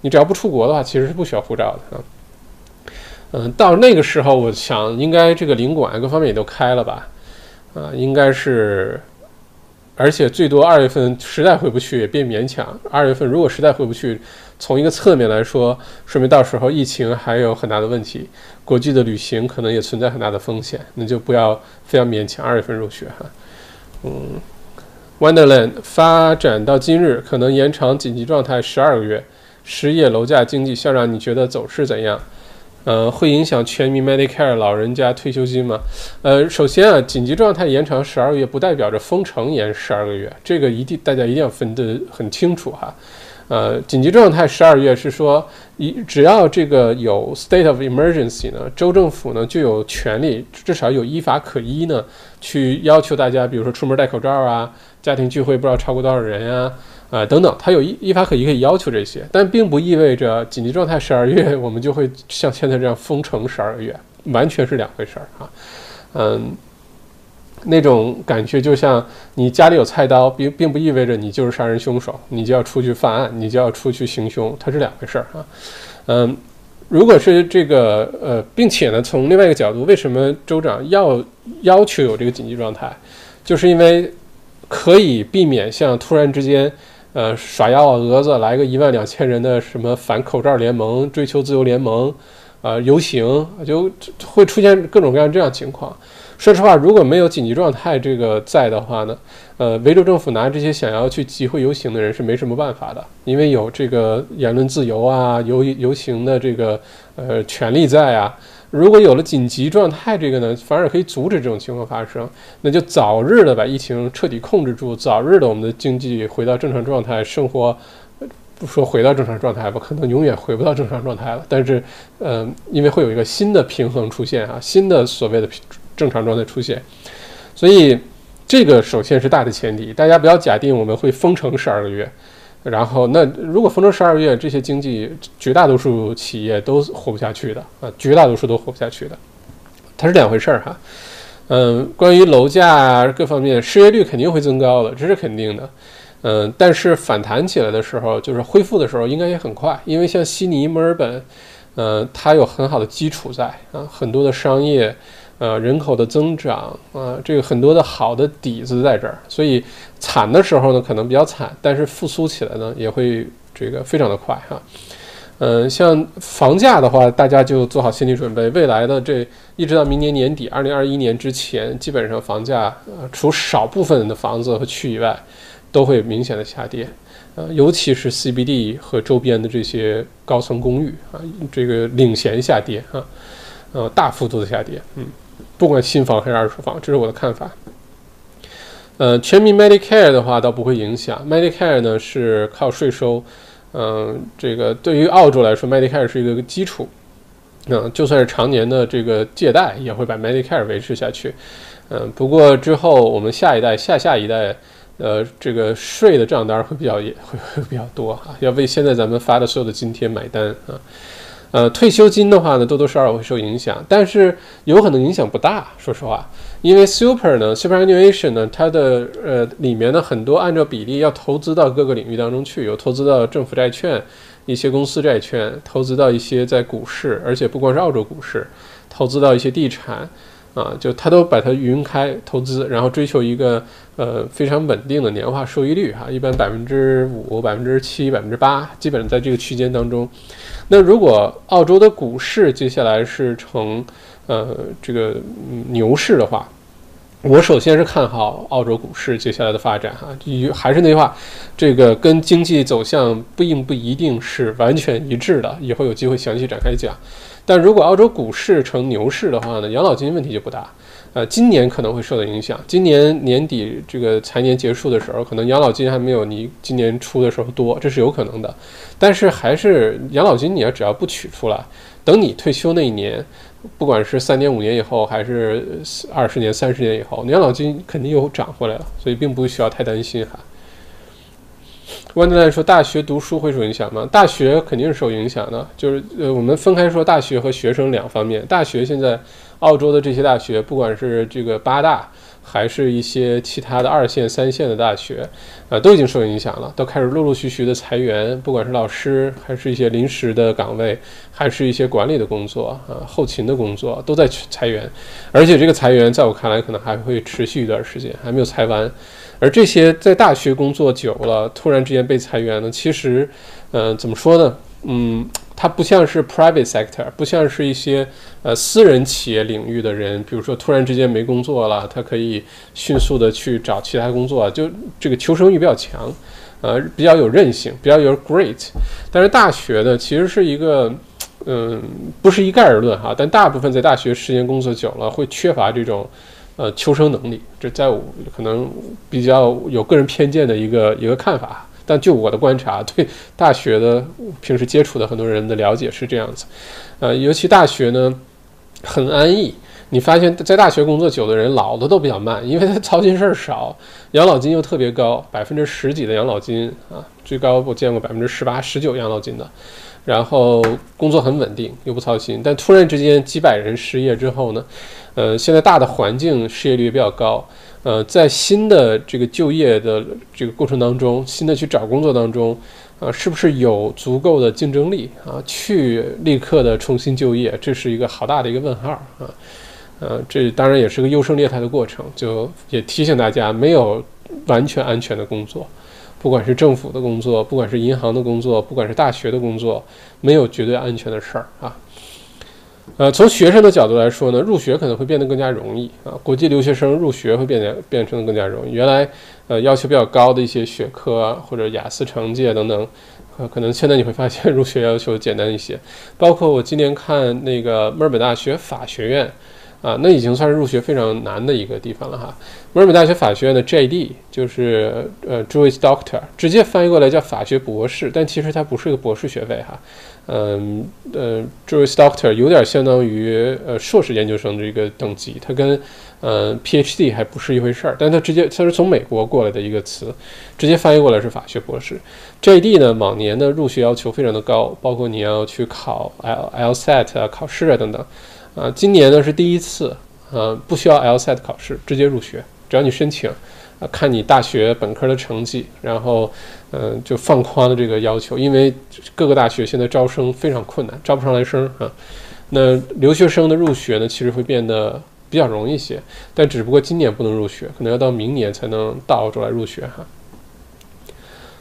你只要不出国的话，其实是不需要护照的啊。嗯，到那个时候，我想应该这个领馆各方面也都开了吧？啊，应该是，而且最多二月份实在回不去也别勉强。二月份如果实在回不去，从一个侧面来说，说明到时候疫情还有很大的问题，国际的旅行可能也存在很大的风险，那就不要非要勉强二月份入学哈。嗯，Wonderland 发展到今日，可能延长紧急状态十二个月。失业、楼价、经济，校长，你觉得走势怎样？呃，会影响全民 Medicare 老人家退休金吗？呃，首先啊，紧急状态延长十二个月，不代表着封城延十二个月，这个一定大家一定要分得很清楚哈。呃，紧急状态十二月是说，一只要这个有 state of emergency 呢，州政府呢就有权利，至少有依法可依呢，去要求大家，比如说出门戴口罩啊，家庭聚会不知道超过多少人呀。啊，等等，它有依依法可依可以要求这些，但并不意味着紧急状态十二月我们就会像现在这样封城十二个月，完全是两回事儿啊。嗯，那种感觉就像你家里有菜刀，并并不意味着你就是杀人凶手，你就要出去犯案，你就要出去行凶，它是两回事儿啊。嗯，如果是这个呃，并且呢，从另外一个角度，为什么州长要要求有这个紧急状态，就是因为可以避免像突然之间。呃，耍幺蛾子，来个一万两千人的什么反口罩联盟、追求自由联盟，啊，游行就会出现各种各样这样情况。说实话，如果没有紧急状态这个在的话呢，呃，维州政府拿这些想要去集会游行的人是没什么办法的，因为有这个言论自由啊、游游行的这个呃权利在啊。如果有了紧急状态，这个呢，反而可以阻止这种情况发生，那就早日的把疫情彻底控制住，早日的我们的经济回到正常状态，生活不说回到正常状态吧，可能永远回不到正常状态了。但是，呃，因为会有一个新的平衡出现啊，新的所谓的正常状态出现，所以这个首先是大的前提，大家不要假定我们会封城十二个月。然后，那如果封城十二月，这些经济绝大多数企业都活不下去的啊，绝大多数都活不下去的，它是两回事儿哈。嗯，关于楼价各方面，失业率肯定会增高的，这是肯定的。嗯，但是反弹起来的时候，就是恢复的时候，应该也很快，因为像悉尼、墨尔本，呃，它有很好的基础在啊，很多的商业。呃，人口的增长，啊，这个很多的好的底子在这儿，所以惨的时候呢，可能比较惨，但是复苏起来呢，也会这个非常的快哈。嗯，像房价的话，大家就做好心理准备，未来的这一直到明年年底，二零二一年之前，基本上房价，呃，除少部分的房子和区以外，都会明显的下跌，呃，尤其是 CBD 和周边的这些高层公寓啊，这个领衔下跌啊，呃，大幅度的下跌，嗯。不管新房还是二手房，这是我的看法。呃，全民 Medicare 的话倒不会影响。Medicare 呢是靠税收，嗯，这个对于澳洲来说，Medicare 是一个基础。嗯，就算是常年的这个借贷，也会把 Medicare 维持下去。嗯，不过之后我们下一代、下下一代，呃，这个税的账单会比较也会会比较多啊，要为现在咱们发的所有的津贴买单啊。呃，退休金的话呢，多多少少会受影响，但是有可能影响不大。说实话，因为 super 呢，superannuation 呢，它的呃里面的很多按照比例要投资到各个领域当中去，有投资到政府债券、一些公司债券，投资到一些在股市，而且不光是澳洲股市，投资到一些地产。啊，就他都把它匀开投资，然后追求一个呃非常稳定的年化收益率哈，一般百分之五、百分之七、百分之八，基本上在这个区间当中。那如果澳洲的股市接下来是呈呃这个牛市的话，我首先是看好澳洲股市接下来的发展哈。还是那句话，这个跟经济走向并不一定是完全一致的，以后有机会详细展开讲。但如果澳洲股市成牛市的话呢，养老金问题就不大。呃，今年可能会受到影响。今年年底这个财年结束的时候，可能养老金还没有你今年初的时候多，这是有可能的。但是还是养老金，你要只要不取出来，等你退休那一年，不管是三年、五年以后，还是二十年、三十年以后，养老金肯定又涨回来了，所以并不需要太担心哈。温德兰说：“大学读书会受影响吗？大学肯定是受影响的。就是呃，我们分开说大学和学生两方面。大学现在，澳洲的这些大学，不管是这个八大还是一些其他的二线、三线的大学，啊，都已经受影响了，都开始陆陆续续的裁员，不管是老师，还是一些临时的岗位，还是一些管理的工作，啊，后勤的工作都在裁员，而且这个裁员在我看来可能还会持续一段时间，还没有裁完。而这些在大学工作久了，突然之间被裁员呢，其实，嗯，怎么说呢？嗯，它不像是 private sector，不像是一些呃私人企业领域的人，比如说突然之间没工作了，他可以迅速的去找其他工作，就这个求生欲比较强，呃，比较有韧性，比较有 great。但是大学呢，其实是一个，嗯，不是一概而论哈，但大部分在大学时间工作久了，会缺乏这种。呃，求生能力，这在我可能比较有个人偏见的一个一个看法，但就我的观察，对大学的平时接触的很多人的了解是这样子，呃，尤其大学呢很安逸，你发现在大学工作久的人老的都比较慢，因为他操心事儿少，养老金又特别高，百分之十几的养老金啊，最高我见过百分之十八、十九养老金的。然后工作很稳定，又不操心，但突然之间几百人失业之后呢？呃，现在大的环境失业率比较高，呃，在新的这个就业的这个过程当中，新的去找工作当中，啊，是不是有足够的竞争力啊？去立刻的重新就业，这是一个好大的一个问号啊！呃，这当然也是个优胜劣汰的过程，就也提醒大家，没有完全安全的工作。不管是政府的工作，不管是银行的工作，不管是大学的工作，没有绝对安全的事儿啊。呃，从学生的角度来说呢，入学可能会变得更加容易啊。国际留学生入学会变得变成更加容易。原来呃要求比较高的一些学科或者雅思成绩啊等等，呃，可能现在你会发现 入学要求简单一些。包括我今年看那个墨尔本大学法学院。啊，那已经算是入学非常难的一个地方了哈。墨尔本大学法学院的 J.D. 就是呃 Juris Doctor，直接翻译过来叫法学博士，但其实它不是一个博士学位哈。嗯呃，Juris Doctor 有点相当于呃硕士研究生的一个等级，它跟呃 Ph.D. 还不是一回事儿。但它直接它是从美国过来的一个词，直接翻译过来是法学博士。J.D. 呢，往年的入学要求非常的高，包括你要去考 L LSAT 啊考试啊等等。啊，今年呢是第一次，呃，不需要 LSAT 考试，直接入学，只要你申请，啊，看你大学本科的成绩，然后，嗯，就放宽了这个要求，因为各个大学现在招生非常困难，招不上来生啊。那留学生的入学呢，其实会变得比较容易些，但只不过今年不能入学，可能要到明年才能到澳洲来入学哈。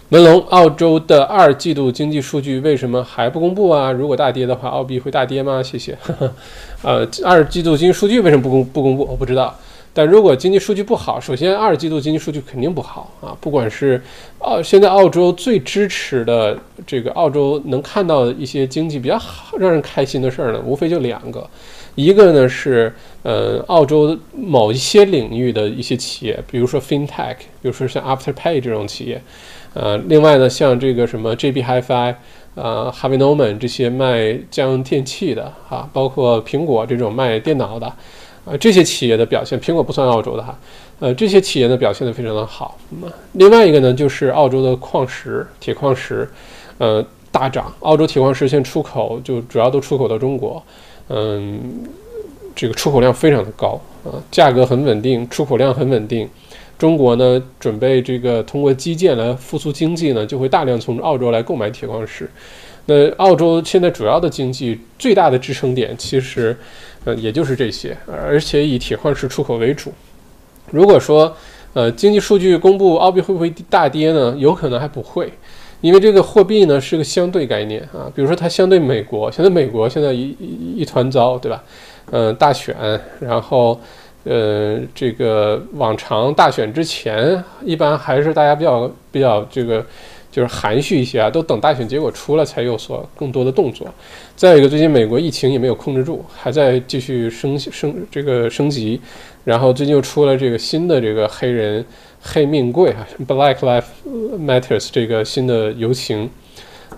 文龙，澳洲的二季度经济数据为什么还不公布啊？如果大跌的话，澳币会大跌吗？谢谢。呃，二季度经济数据为什么不公不公布？我不知道。但如果经济数据不好，首先二季度经济数据肯定不好啊。不管是澳，现在澳洲最支持的这个澳洲能看到的一些经济比较好、让人开心的事儿呢，无非就两个。一个呢是呃，澳洲某一些领域的一些企业，比如说 FinTech，比如说像 Afterpay 这种企业。呃，另外呢，像这个什么 JB Hi-Fi，呃，Harvey Norman 这些卖家用电器的哈，包括苹果这种卖电脑的，啊，这些企业的表现，苹果不算澳洲的哈，呃，这些企业的表现的非常的好。那么另外一个呢，就是澳洲的矿石，铁矿石，呃，大涨。澳洲铁矿石现在出口就主要都出口到中国，嗯，这个出口量非常的高啊，价格很稳定，出口量很稳定。中国呢，准备这个通过基建来复苏经济呢，就会大量从澳洲来购买铁矿石。那澳洲现在主要的经济最大的支撑点，其实，呃，也就是这些，而且以铁矿石出口为主。如果说，呃，经济数据公布，澳币会不会大跌呢？有可能还不会，因为这个货币呢是个相对概念啊。比如说它相对美国，现在美国现在一一团糟，对吧？嗯，大选，然后。呃，这个往常大选之前，一般还是大家比较比较这个，就是含蓄一些啊，都等大选结果出了才有所更多的动作。再有一个，最近美国疫情也没有控制住，还在继续升升这个升级。然后最近又出了这个新的这个黑人黑命贵啊，Black Lives Matters 这个新的游行，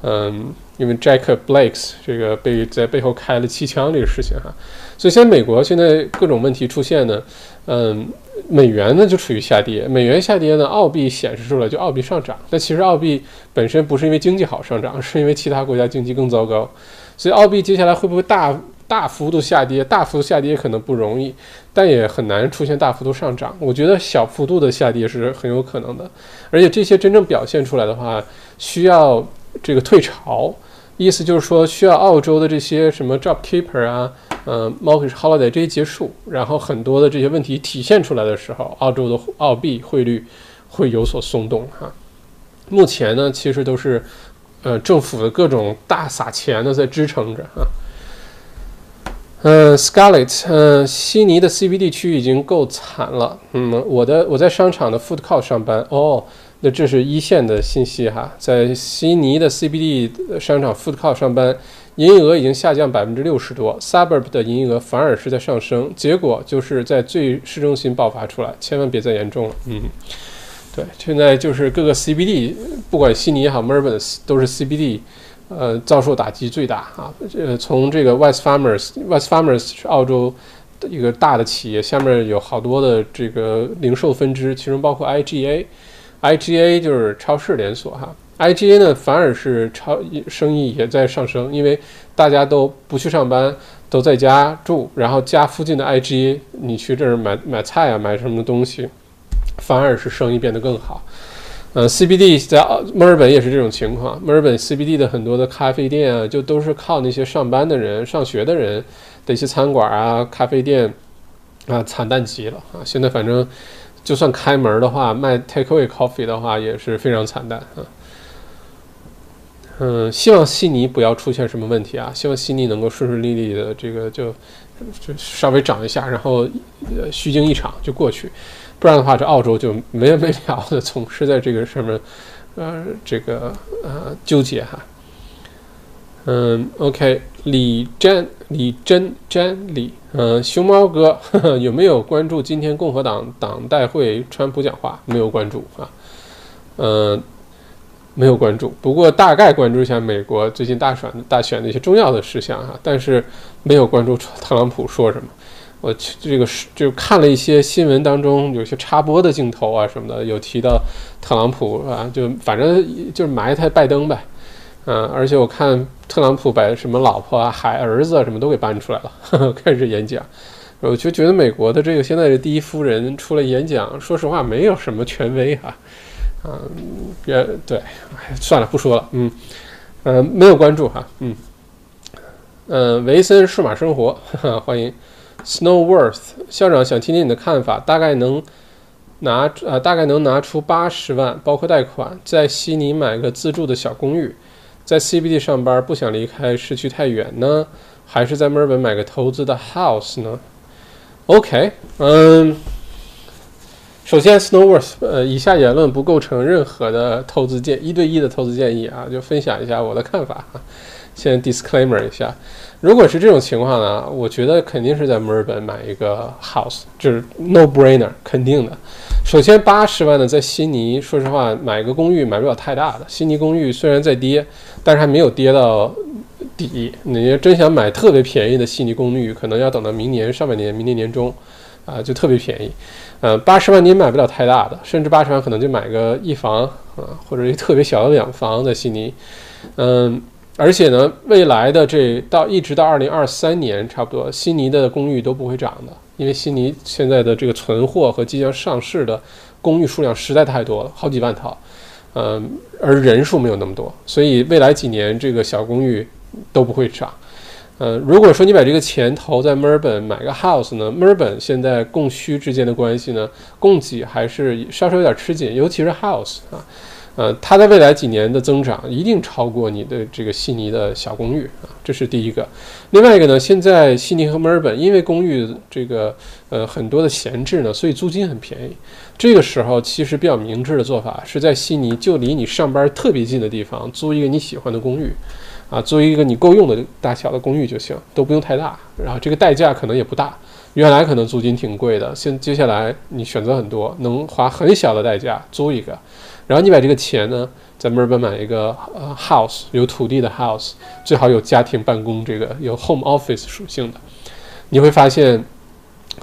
嗯。因为 Jack Blakes 这个被在背后开了气枪这个事情哈，所以现在美国现在各种问题出现呢，嗯，美元呢就处于下跌，美元下跌呢，澳币显示出来就澳币上涨，但其实澳币本身不是因为经济好上涨，是因为其他国家经济更糟糕，所以澳币接下来会不会大大幅度下跌，大幅度下跌可能不容易，但也很难出现大幅度上涨。我觉得小幅度的下跌是很有可能的，而且这些真正表现出来的话，需要这个退潮，意思就是说需要澳洲的这些什么 Job Keeper 啊，呃，Mortgage Holiday 这些结束，然后很多的这些问题体现出来的时候，澳洲的澳币汇率会有所松动哈。目前呢，其实都是。呃，政府的各种大撒钱的在支撑着啊。嗯，Scarlett，嗯，悉尼的 CBD 区已经够惨了。嗯，我的我在商场的 Food Court 上班。哦，那这是一线的信息哈，在悉尼的 CBD 商场 Food Court 上班，营业额已经下降百分之六十多，Suburb 的营业额反而是在上升。结果就是在最市中心爆发出来，千万别再严重了。嗯。对，现在就是各个 CBD，不管悉尼也好，墨尔本都是 CBD，呃，遭受打击最大啊。呃，从这个 West Farmers，West Farmers 是澳洲的一个大的企业，下面有好多的这个零售分支，其中包括 IGA I G A 就是超市连锁哈。IGA 呢，反而是超生意也在上升，因为大家都不去上班，都在家住，然后家附近的 IGA，你去这儿买买菜啊，买什么东西。反而是生意变得更好，呃，CBD 在墨尔本也是这种情况。墨尔本 CBD 的很多的咖啡店啊，就都是靠那些上班的人、上学的人的一些餐馆啊、咖啡店啊，惨淡极了啊！现在反正就算开门的话，卖 takeaway coffee 的话也是非常惨淡啊。嗯，希望悉尼不要出现什么问题啊！希望悉尼能够顺顺利利的这个就就稍微涨一下，然后呃虚惊一场就过去。不然的话，这澳洲就没完没了的总是在这个上面，呃，这个呃纠结哈。嗯，OK，李真李真真李，嗯，熊猫哥呵呵有没有关注今天共和党党代会川普讲话？没有关注啊，嗯，没有关注。不过大概关注一下美国最近大选大选的一些重要的事项哈，但是没有关注特朗普说什么。我这个是就看了一些新闻当中有些插播的镜头啊什么的，有提到特朗普啊，就反正就是埋汰拜登呗，嗯，而且我看特朗普把什么老婆啊、孩儿子啊什么都给搬出来了，开始演讲，我就觉得美国的这个现在的第一夫人出来演讲，说实话没有什么权威哈，嗯，也对，算了不说了，嗯，嗯，没有关注哈，嗯，嗯，维森数码生活，欢迎。Snowworth 校长想听听你的看法，大概能拿呃大概能拿出八十万，包括贷款，在悉尼买个自住的小公寓，在 CBD 上班，不想离开市区太远呢，还是在墨尔本买个投资的 house 呢？OK，嗯，首先 Snowworth 呃以下言论不构成任何的投资建一对一的投资建议啊，就分享一下我的看法哈，先 disclaimer 一下。如果是这种情况呢，我觉得肯定是在墨尔本买一个 house，就是 no brainer，肯定的。首先八十万呢，在悉尼，说实话买个公寓买不了太大的。悉尼公寓虽然在跌，但是还没有跌到底。你要真想买特别便宜的悉尼公寓，可能要等到明年上半年，明年年中，啊，就特别便宜。呃，八十万你也买不了太大的，甚至八十万可能就买个一房啊，或者一特别小的两房在悉尼，嗯。而且呢，未来的这到一直到二零二三年，差不多悉尼的公寓都不会涨的，因为悉尼现在的这个存货和即将上市的公寓数量实在太多了，好几万套，嗯，而人数没有那么多，所以未来几年这个小公寓都不会涨。嗯，如果说你把这个钱投在墨尔本买个 house 呢，墨尔本现在供需之间的关系呢，供给还是稍稍有点吃紧，尤其是 house 啊。呃，它在未来几年的增长一定超过你的这个悉尼的小公寓啊，这是第一个。另外一个呢，现在悉尼和墨尔本因为公寓这个呃很多的闲置呢，所以租金很便宜。这个时候其实比较明智的做法是在悉尼就离你上班特别近的地方租一个你喜欢的公寓，啊，租一个你够用的大小的公寓就行，都不用太大，然后这个代价可能也不大。原来可能租金挺贵的，现接下来你选择很多，能花很小的代价 租一个。然后你把这个钱呢，在墨尔本买一个呃 house，有土地的 house，最好有家庭办公，这个有 home office 属性的，你会发现，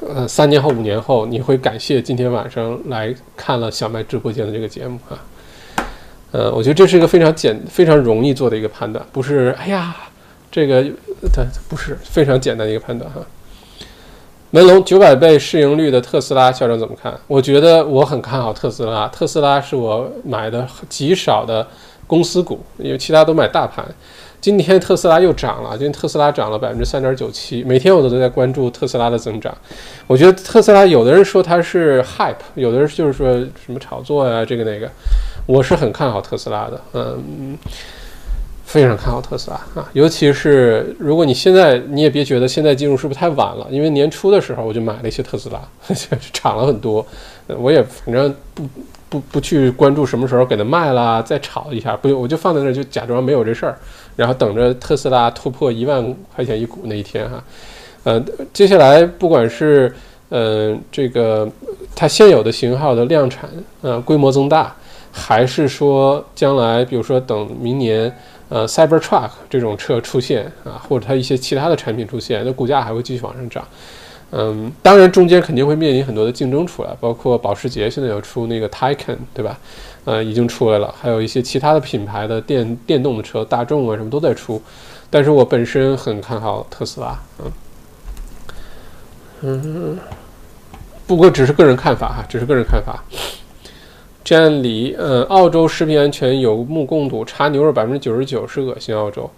呃，三年后、五年后，你会感谢今天晚上来看了小麦直播间的这个节目啊。呃，我觉得这是一个非常简、非常容易做的一个判断，不是哎呀，这个它不是非常简单的一个判断哈。门龙九百倍市盈率的特斯拉，校长怎么看？我觉得我很看好特斯拉，特斯拉是我买的极少的公司股，因为其他都买大盘。今天特斯拉又涨了，今天特斯拉涨了百分之三点九七，每天我都在关注特斯拉的增长。我觉得特斯拉有的人说它是 hype，有的人就是说什么炒作呀，这个那个，我是很看好特斯拉的，嗯。非常看好特斯拉啊，尤其是如果你现在你也别觉得现在进入是不是太晚了，因为年初的时候我就买了一些特斯拉，涨了很多，我也反正不不不去关注什么时候给它卖了再炒一下，不我就放在那儿就假装没有这事儿，然后等着特斯拉突破一万块钱一股那一天哈，呃，接下来不管是呃这个它现有的型号的量产呃规模增大，还是说将来比如说等明年。呃，Cybertruck 这种车出现啊，或者它一些其他的产品出现，那股价还会继续往上涨。嗯，当然中间肯定会面临很多的竞争出来，包括保时捷现在要出那个 Taycan，对吧？呃，已经出来了，还有一些其他的品牌的电电动的车，大众啊什么都在出。但是我本身很看好特斯拉，嗯嗯，不过只是个人看法哈，只是个人看法。占理，嗯，澳洲食品安全有目共睹，查牛肉百分之九十九是恶心。澳洲，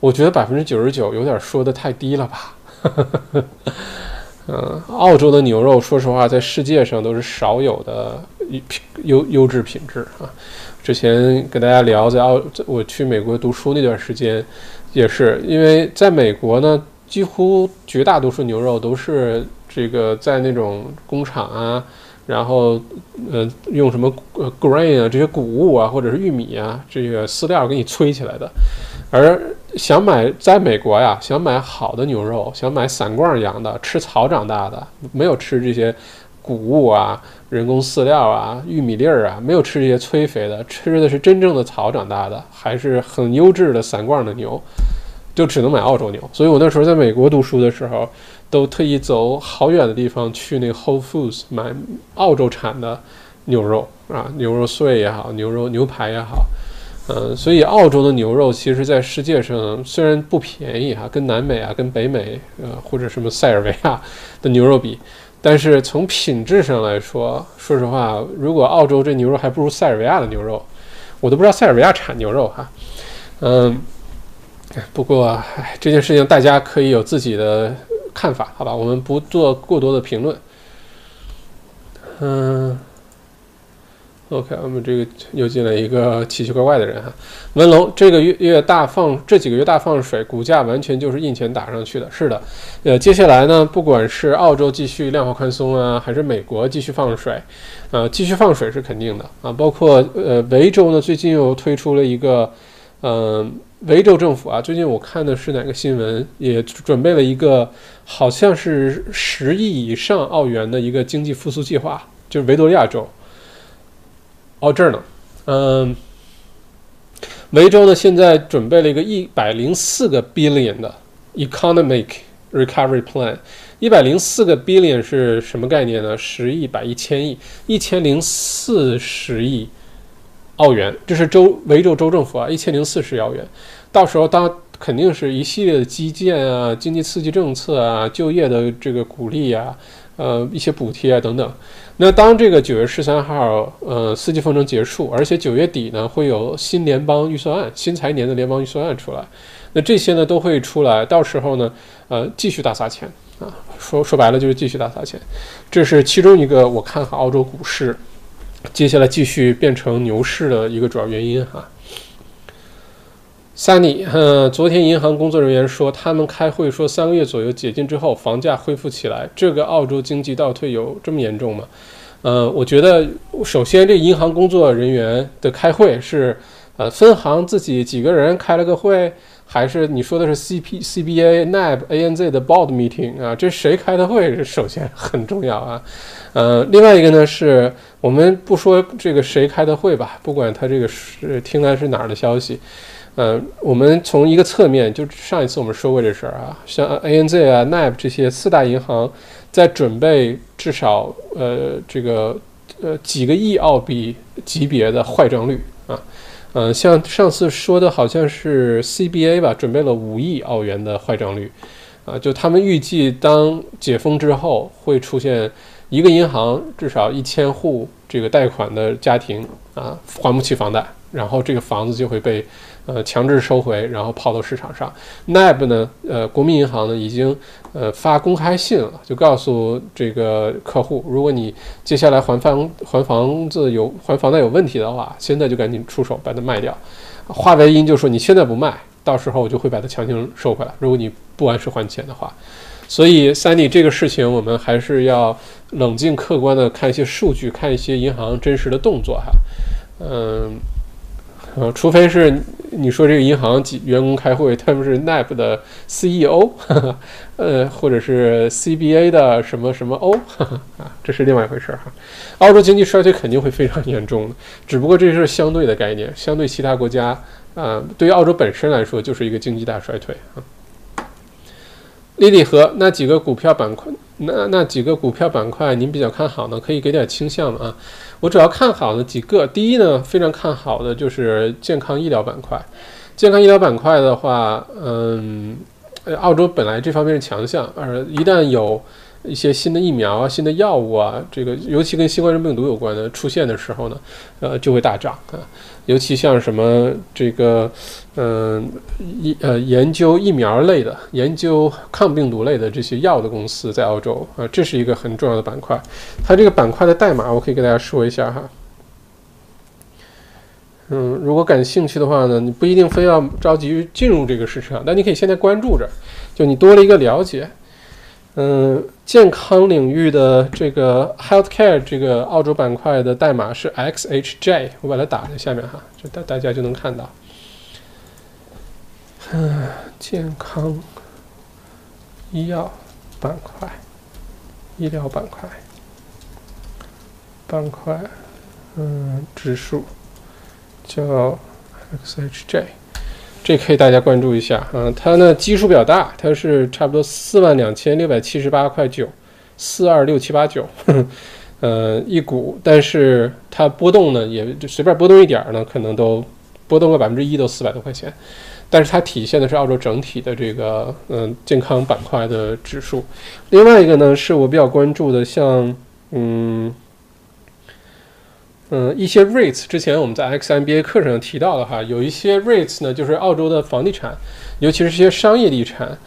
我觉得百分之九十九有点说的太低了吧？嗯，澳洲的牛肉，说实话，在世界上都是少有的品优优质品质啊。之前跟大家聊，在澳，我去美国读书那段时间，也是因为在美国呢，几乎绝大多数牛肉都是这个在那种工厂啊。然后，呃，用什么 grain 啊这些谷物啊，或者是玉米啊这个饲料给你催起来的。而想买在美国呀，想买好的牛肉，想买散罐养的，吃草长大的，没有吃这些谷物啊、人工饲料啊、玉米粒儿啊，没有吃这些催肥的，吃的是真正的草长大的，还是很优质的散罐的牛，就只能买澳洲牛。所以我那时候在美国读书的时候。都特意走好远的地方去那个 Whole Foods 买澳洲产的牛肉啊，牛肉碎也好，牛肉牛排也好，嗯，所以澳洲的牛肉其实，在世界上虽然不便宜哈，跟南美啊、跟北美呃或者什么塞尔维亚的牛肉比，但是从品质上来说，说实话，如果澳洲这牛肉还不如塞尔维亚的牛肉，我都不知道塞尔维亚产牛肉哈，嗯，不过哎，这件事情大家可以有自己的。看法，好吧，我们不做过多的评论。嗯，OK，我们这个又进来一个奇奇怪怪的人哈。文龙这个月月大放，这几个月大放水，股价完全就是印钱打上去的。是的，呃，接下来呢，不管是澳洲继续量化宽松啊，还是美国继续放水，呃，继续放水是肯定的啊。包括呃，维州呢，最近又推出了一个，嗯。维州政府啊，最近我看的是哪个新闻，也准备了一个好像是十亿以上澳元的一个经济复苏计划，就是维多利亚州。哦，这儿呢，嗯，维州呢现在准备了一个一百零四个 billion 的 economic recovery plan，一百零四个 billion 是什么概念呢？十亿、百亿、千亿，一千零四十亿。澳元，这是州维州州政府啊，一千零四十澳元。到时候，当肯定是一系列的基建啊、经济刺激政策啊、就业的这个鼓励啊、呃一些补贴啊等等。那当这个九月十三号，呃，四季风筝结束，而且九月底呢会有新联邦预算案、新财年的联邦预算案出来，那这些呢都会出来。到时候呢，呃，继续大撒钱啊，说说白了就是继续大撒钱。这是其中一个我看好澳洲股市。接下来继续变成牛市的一个主要原因哈。Sunny，嗯，昨天银行工作人员说，他们开会说三个月左右解禁之后，房价恢复起来。这个澳洲经济倒退有这么严重吗？呃，我觉得首先这银行工作人员的开会是，呃，分行自己几个人开了个会。还是你说的是 C P C B A N A B A N Z 的 Board Meeting 啊？这谁开的会是？首先很重要啊。呃，另外一个呢，是我们不说这个谁开的会吧，不管他这个是听来是哪儿的消息。呃，我们从一个侧面，就上一次我们说过这事儿啊，像 A N Z 啊、N A B 这些四大银行在准备至少呃这个呃几个亿澳币级别的坏账率啊。呃，像上次说的好像是 CBA 吧，准备了五亿澳元的坏账率，啊，就他们预计当解封之后会出现一个银行至少一千户这个贷款的家庭啊还不起房贷，然后这个房子就会被。呃，强制收回，然后抛到市场上。NAB 呢，呃，国民银行呢，已经呃发公开信了，就告诉这个客户，如果你接下来还房还房子有还房贷有问题的话，现在就赶紧出手把它卖掉。华为银就说你现在不卖，到时候我就会把它强行收回来。如果你不按时还钱的话，所以三 D 这个事情我们还是要冷静客观的看一些数据，看一些银行真实的动作哈，嗯。呃，除非是你说这个银行几员工开会，他们是 NAB 的 CEO，呃，或者是 CBA 的什么什么 O，啊，这是另外一回事儿哈。澳洲经济衰退肯定会非常严重的，只不过这是相对的概念，相对其他国家，啊，对于澳洲本身来说就是一个经济大衰退啊。丽丽和那几个股票板块，那那几个股票板块您比较看好呢？可以给点倾向吗？啊？我主要看好的几个，第一呢，非常看好的就是健康医疗板块。健康医疗板块的话，嗯，澳洲本来这方面是强项，而一旦有一些新的疫苗啊、新的药物啊，这个尤其跟新冠状病毒有关的出现的时候呢，呃，就会大涨啊。尤其像什么这个，嗯，一呃研究疫苗类的、研究抗病毒类的这些药的公司，在澳洲啊，这是一个很重要的板块。它这个板块的代码，我可以给大家说一下哈。嗯，如果感兴趣的话呢，你不一定非要着急进入这个市场，但你可以现在关注着，就你多了一个了解。嗯，健康领域的这个 healthcare 这个澳洲板块的代码是 XHJ，我把它打在下面哈，就大大家就能看到。嗯，健康医药板块，医疗板块，板块，嗯，指数叫 XHJ。这可以大家关注一下啊，它呢基数比较大，它是差不多四万两千六百七十八块九，四二六七八九，呃一股，但是它波动呢也就随便波动一点儿呢，可能都波动个百分之一都四百多块钱，但是它体现的是澳洲整体的这个嗯健康板块的指数。另外一个呢是我比较关注的，像嗯。嗯，一些 REITs 之前我们在 XMBA 课程上提到的哈，有一些 REITs 呢，就是澳洲的房地产，尤其是一些商业地产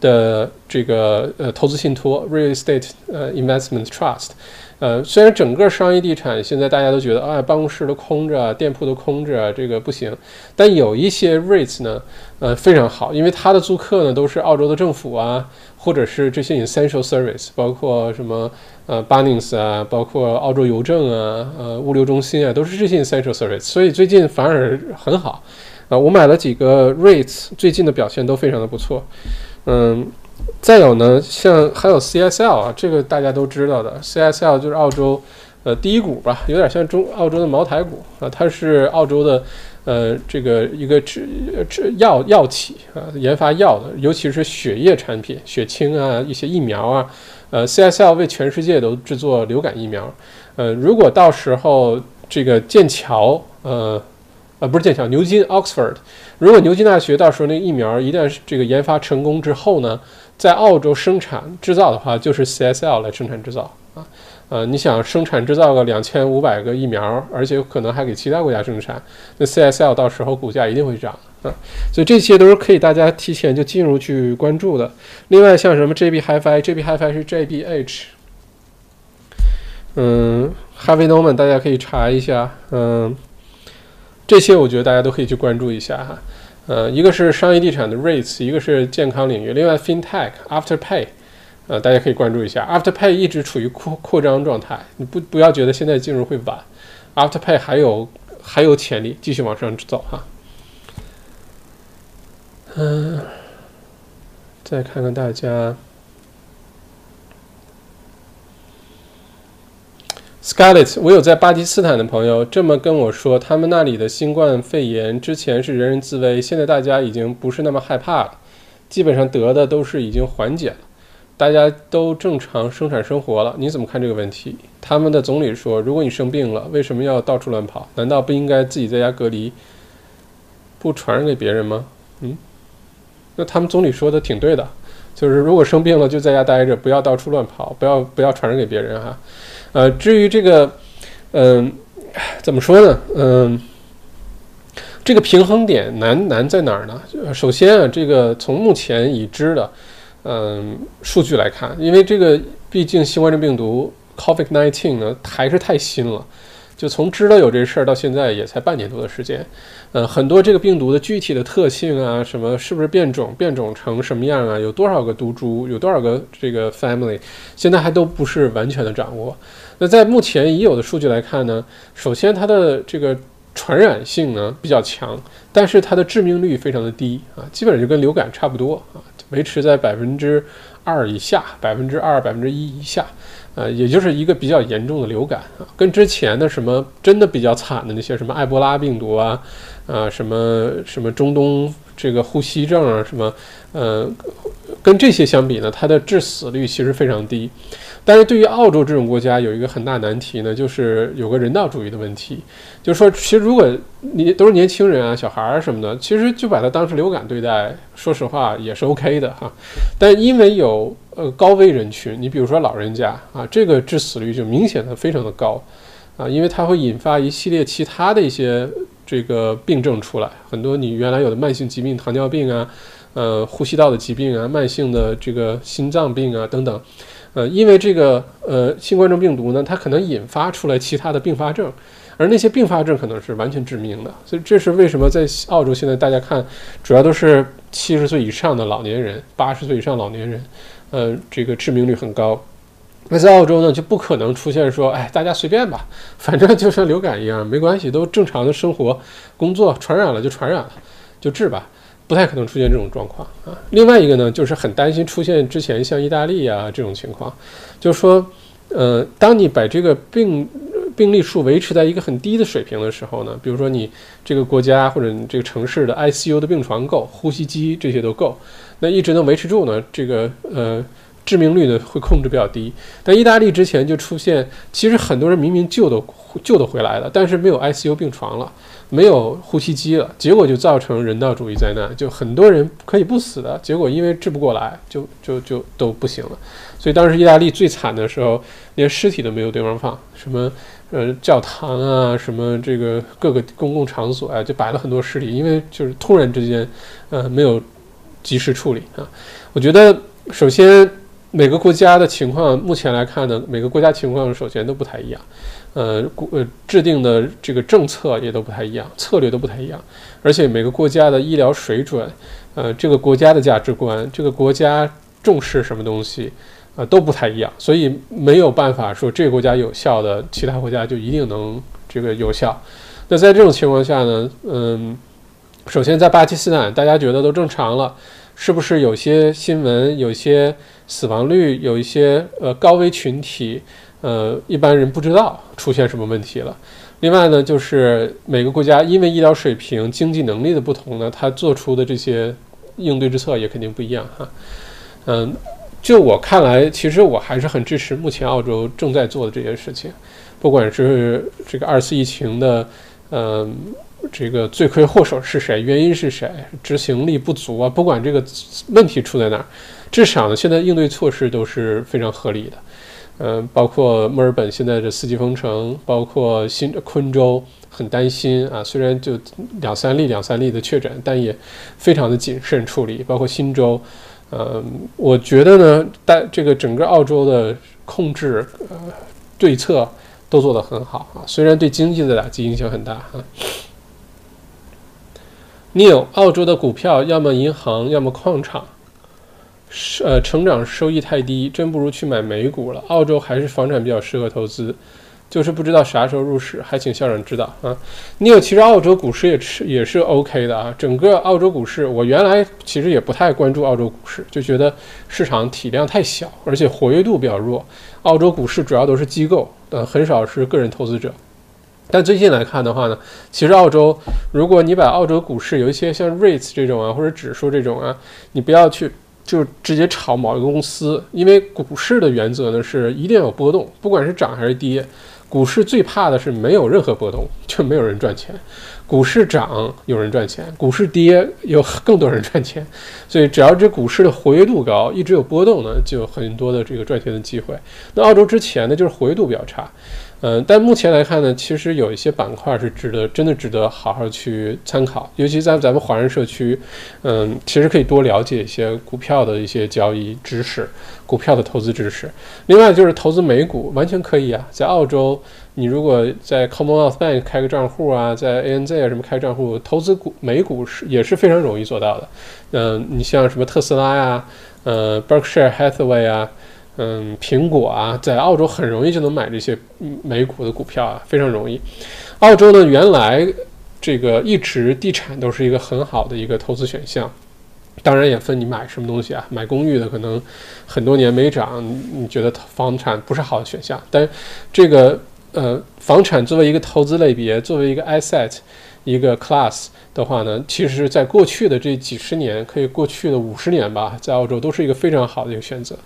的这个呃投资信托 （Real Estate 呃 Investment Trust）。呃，虽然整个商业地产现在大家都觉得啊，办公室都空着，店铺都空着，这个不行，但有一些 REITs 呢，呃，非常好，因为它的租客呢都是澳洲的政府啊。或者是这些 essential service，包括什么呃 Bunnings 啊，包括澳洲邮政啊，呃物流中心啊，都是这些 essential service，所以最近反而很好。啊，我买了几个 rates，最近的表现都非常的不错。嗯，再有呢，像还有 CSL 啊，这个大家都知道的，CSL 就是澳洲呃第一股吧，有点像中澳洲的茅台股啊，它是澳洲的。呃，这个一个制制药药企啊，研发药的，尤其是血液产品、血清啊，一些疫苗啊，呃，CSL 为全世界都制作流感疫苗。呃，如果到时候这个剑桥，呃，呃，不是剑桥，牛津 Oxford，如果牛津大学到时候那个疫苗一旦这个研发成功之后呢，在澳洲生产制造的话，就是 CSL 来生产制造啊。呃，你想生产制造个两千五百个疫苗，而且可能还给其他国家生产，那 CSL 到时候股价一定会涨啊。所以这些都是可以大家提前就进入去关注的。另外像什么 JB Hi-Fi，JB Hi-Fi 是 JBH，嗯，Harvey Norman 大家可以查一下，嗯，这些我觉得大家都可以去关注一下哈。呃，一个是商业地产的 REITs，一个是健康领域，另外 FinTech Afterpay。呃，大家可以关注一下，Afterpay 一直处于扩扩张状态，你不不要觉得现在进入会晚，Afterpay 还有还有潜力继续往上走哈。嗯，再看看大家，Scarlett，我有在巴基斯坦的朋友这么跟我说，他们那里的新冠肺炎之前是人人自危，现在大家已经不是那么害怕了，基本上得的都是已经缓解了。大家都正常生产生活了，你怎么看这个问题？他们的总理说：“如果你生病了，为什么要到处乱跑？难道不应该自己在家隔离？不传染给别人吗？嗯，那他们总理说的挺对的，就是如果生病了就在家待着，不要到处乱跑，不要不要传染给别人哈。呃，至于这个，嗯，怎么说呢？嗯，这个平衡点难难在哪儿呢？首先啊，这个从目前已知的嗯数据来看，因为这个毕竟新冠状病毒 COVID-19 呢还是太新了。就从知道有这事儿到现在也才半年多的时间，呃，很多这个病毒的具体的特性啊，什么是不是变种，变种成什么样啊，有多少个毒株，有多少个这个 family，现在还都不是完全的掌握。那在目前已有的数据来看呢，首先它的这个传染性呢比较强，但是它的致命率非常的低啊，基本上就跟流感差不多啊，维持在百分之二以下，百分之二、百分之一以下。呃，也就是一个比较严重的流感啊，跟之前的什么真的比较惨的那些什么埃博拉病毒啊，啊什么什么中东这个呼吸症啊，什么呃，跟这些相比呢，它的致死率其实非常低。但是对于澳洲这种国家，有一个很大难题呢，就是有个人道主义的问题，就是说，其实如果你都是年轻人啊、小孩儿什么的，其实就把它当成流感对待，说实话也是 OK 的哈。但因为有呃高危人群，你比如说老人家啊，这个致死率就明显的非常的高啊，因为它会引发一系列其他的一些这个病症出来，很多你原来有的慢性疾病，糖尿病啊，呃，呼吸道的疾病啊，慢性的这个心脏病啊等等。呃，因为这个呃新冠状病毒呢，它可能引发出来其他的并发症，而那些并发症可能是完全致命的，所以这是为什么在澳洲现在大家看，主要都是七十岁以上的老年人，八十岁以上老年人，呃，这个致命率很高。那在澳洲呢，就不可能出现说，哎，大家随便吧，反正就像流感一样，没关系，都正常的生活、工作，传染了就传染了，就治吧。不太可能出现这种状况啊。另外一个呢，就是很担心出现之前像意大利啊这种情况，就是说，呃，当你把这个病病例数维持在一个很低的水平的时候呢，比如说你这个国家或者你这个城市的 ICU 的病床够，呼吸机这些都够，那一直能维持住呢，这个呃致命率呢会控制比较低。但意大利之前就出现，其实很多人明明救都救得回来了，但是没有 ICU 病床了。没有呼吸机了，结果就造成人道主义灾难，就很多人可以不死的，结果因为治不过来，就就就都不行了。所以当时意大利最惨的时候，连尸体都没有地方放，什么呃教堂啊，什么这个各个公共场所啊，就摆了很多尸体，因为就是突然之间，呃没有及时处理啊。我觉得首先每个国家的情况，目前来看呢，每个国家情况首先都不太一样。呃，国呃制定的这个政策也都不太一样，策略都不太一样，而且每个国家的医疗水准，呃，这个国家的价值观，这个国家重视什么东西，啊，都不太一样，所以没有办法说这个国家有效的，其他国家就一定能这个有效。那在这种情况下呢，嗯，首先在巴基斯坦，大家觉得都正常了，是不是有些新闻，有些死亡率，有一些呃高危群体？呃，一般人不知道出现什么问题了。另外呢，就是每个国家因为医疗水平、经济能力的不同呢，它做出的这些应对之策也肯定不一样哈。嗯，就我看来，其实我还是很支持目前澳洲正在做的这件事情，不管是这个二次疫情的，嗯，这个罪魁祸首是谁，原因是谁，执行力不足啊，不管这个问题出在哪儿，至少呢，现在应对措施都是非常合理的。嗯，包括墨尔本现在的四级封城，包括新昆州很担心啊，虽然就两三例、两三例的确诊，但也非常的谨慎处理。包括新州，嗯，我觉得呢，但这个整个澳洲的控制呃对策都做得很好啊，虽然对经济的打击影响很大啊。Neil，澳洲的股票要么银行，要么矿场。呃，成长收益太低，真不如去买美股了。澳洲还是房产比较适合投资，就是不知道啥时候入市，还请校长指导啊。你有，其实澳洲股市也是也是 OK 的啊。整个澳洲股市，我原来其实也不太关注澳洲股市，就觉得市场体量太小，而且活跃度比较弱。澳洲股市主要都是机构，呃，很少是个人投资者。但最近来看的话呢，其实澳洲，如果你把澳洲股市有一些像 REITs 这种啊，或者指数这种啊，你不要去。就直接炒某一个公司，因为股市的原则呢是一定要有波动，不管是涨还是跌，股市最怕的是没有任何波动，就没有人赚钱。股市涨有人赚钱，股市跌有更多人赚钱。所以只要这股市的活跃度高，一直有波动呢，就有很多的这个赚钱的机会。那澳洲之前呢，就是活跃度比较差。嗯，但目前来看呢，其实有一些板块是值得，真的值得好好去参考，尤其在咱们华人社区，嗯，其实可以多了解一些股票的一些交易知识，股票的投资知识。另外就是投资美股，完全可以啊，在澳洲，你如果在 Commonwealth Bank 开个账户啊，在 ANZ 啊什么开账户，投资股美股是也是非常容易做到的。嗯，你像什么特斯拉呀，呃，Berkshire Hathaway 啊。嗯，苹果啊，在澳洲很容易就能买这些美股的股票啊，非常容易。澳洲呢，原来这个一直地产都是一个很好的一个投资选项，当然也分你买什么东西啊。买公寓的可能很多年没涨，你觉得房产不是好的选项。但这个呃，房产作为一个投资类别，作为一个 asset 一个 class 的话呢，其实在过去的这几十年，可以过去的五十年吧，在澳洲都是一个非常好的一个选择。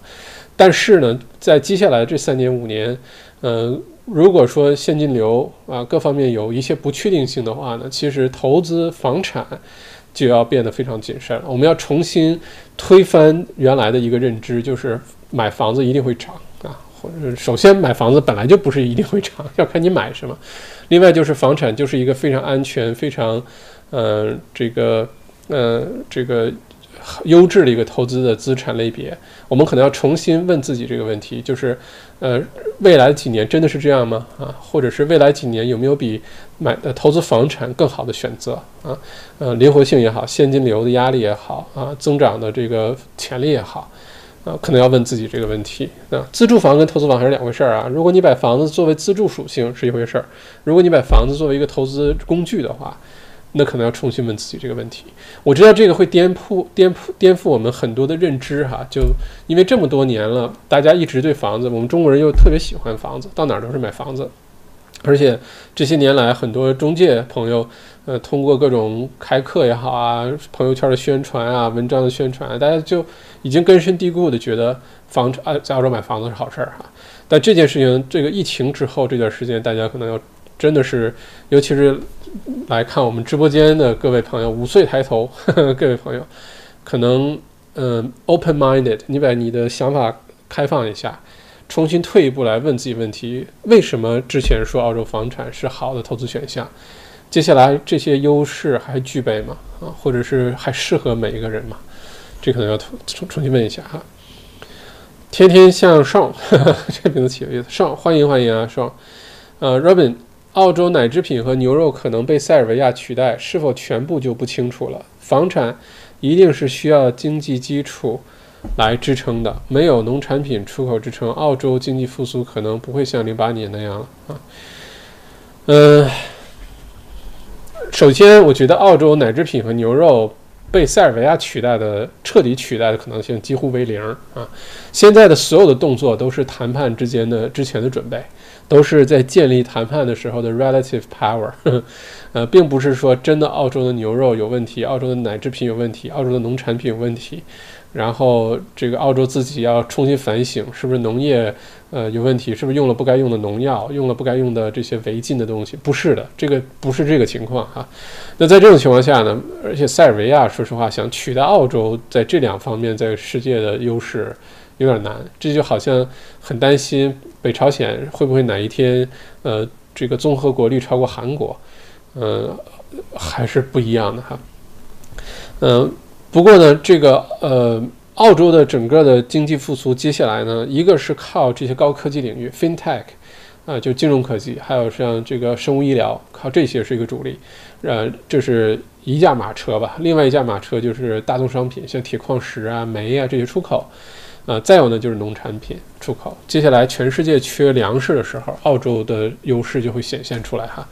但是呢，在接下来这三年五年，呃，如果说现金流啊各方面有一些不确定性的话呢，其实投资房产就要变得非常谨慎了。我们要重新推翻原来的一个认知，就是买房子一定会涨啊，或者首先买房子本来就不是一定会涨，要看你买什么。另外就是房产就是一个非常安全、非常呃这个呃这个。优质的一个投资的资产类别，我们可能要重新问自己这个问题，就是，呃，未来几年真的是这样吗？啊，或者是未来几年有没有比买呃投资房产更好的选择？啊，呃，灵活性也好，现金流的压力也好，啊，增长的这个潜力也好，啊，可能要问自己这个问题。啊，自住房跟投资房还是两回事儿啊。如果你把房子作为自住属性是一回事儿，如果你把房子作为一个投资工具的话。那可能要重新问自己这个问题。我知道这个会颠覆、颠覆、颠覆我们很多的认知哈。就因为这么多年了，大家一直对房子，我们中国人又特别喜欢房子，到哪儿都是买房子。而且这些年来，很多中介朋友，呃，通过各种开课也好啊，朋友圈的宣传啊，文章的宣传，大家就已经根深蒂固的觉得房啊，在澳洲买房子是好事儿哈。但这件事情，这个疫情之后这段时间，大家可能要真的是，尤其是。来看我们直播间的各位朋友，五岁抬头，呵 呵各位朋友，可能嗯，open-minded，你把你的想法开放一下，重新退一步来问自己问题：为什么之前说澳洲房产是好的投资选项？接下来这些优势还具备吗？啊，或者是还适合每一个人吗？这可能要重重新问一下哈。天天向上，这名字起有意思，上欢迎欢迎啊，上，呃，Robin。澳洲奶制品和牛肉可能被塞尔维亚取代，是否全部就不清楚了。房产一定是需要经济基础来支撑的，没有农产品出口支撑，澳洲经济复苏可能不会像零八年那样了啊。嗯，首先我觉得澳洲奶制品和牛肉被塞尔维亚取代的彻底取代的可能性几乎为零啊。现在的所有的动作都是谈判之间的之前的准备。都是在建立谈判的时候的 relative power，呃，并不是说真的澳洲的牛肉有问题，澳洲的奶制品有问题，澳洲的农产品有问题，然后这个澳洲自己要重新反省，是不是农业呃有问题，是不是用了不该用的农药，用了不该用的这些违禁的东西？不是的，这个不是这个情况哈。那在这种情况下呢，而且塞尔维亚说实话想取代澳洲在这两方面在世界的优势。有点难，这就好像很担心北朝鲜会不会哪一天，呃，这个综合国力超过韩国，呃，还是不一样的哈。嗯，不过呢，这个呃，澳洲的整个的经济复苏，接下来呢，一个是靠这些高科技领域，FinTech，啊，就金融科技，还有像这个生物医疗，靠这些是一个主力，呃，这是一架马车吧。另外一架马车就是大宗商品，像铁矿石啊、煤啊这些出口。啊，再有呢就是农产品出口。接下来全世界缺粮食的时候，澳洲的优势就会显现出来哈。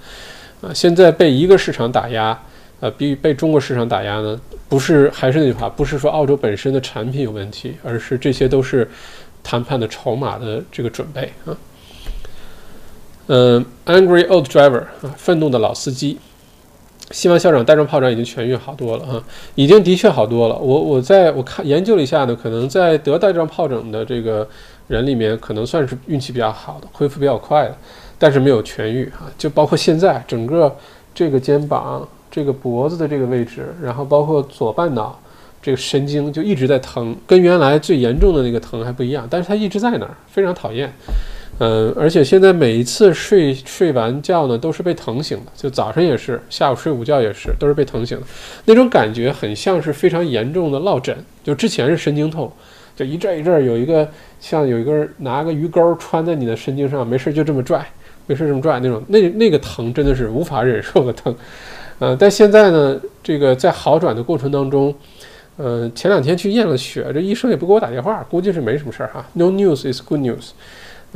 啊，现在被一个市场打压，呃，比被中国市场打压呢，不是还是那句话，不是说澳洲本身的产品有问题，而是这些都是谈判的筹码的这个准备啊。嗯，Angry Old Driver 啊，愤怒的老司机。希望校长带状疱疹已经痊愈好多了啊，已经的确好多了。我我在我看研究了一下呢，可能在得带状疱疹的这个人里面，可能算是运气比较好的，恢复比较快的。但是没有痊愈啊，就包括现在整个这个肩膀、这个脖子的这个位置，然后包括左半脑这个神经就一直在疼，跟原来最严重的那个疼还不一样，但是它一直在那儿，非常讨厌。嗯，而且现在每一次睡睡完觉呢，都是被疼醒的，就早上也是，下午睡午觉也是，都是被疼醒的。那种感觉很像是非常严重的落枕，就之前是神经痛，就一阵一阵有一个像有一根拿个鱼钩穿在你的神经上，没事就这么拽，没事这么拽那种，那那个疼真的是无法忍受的疼。呃，但现在呢，这个在好转的过程当中，呃，前两天去验了血，这医生也不给我打电话，估计是没什么事儿哈。No news is good news。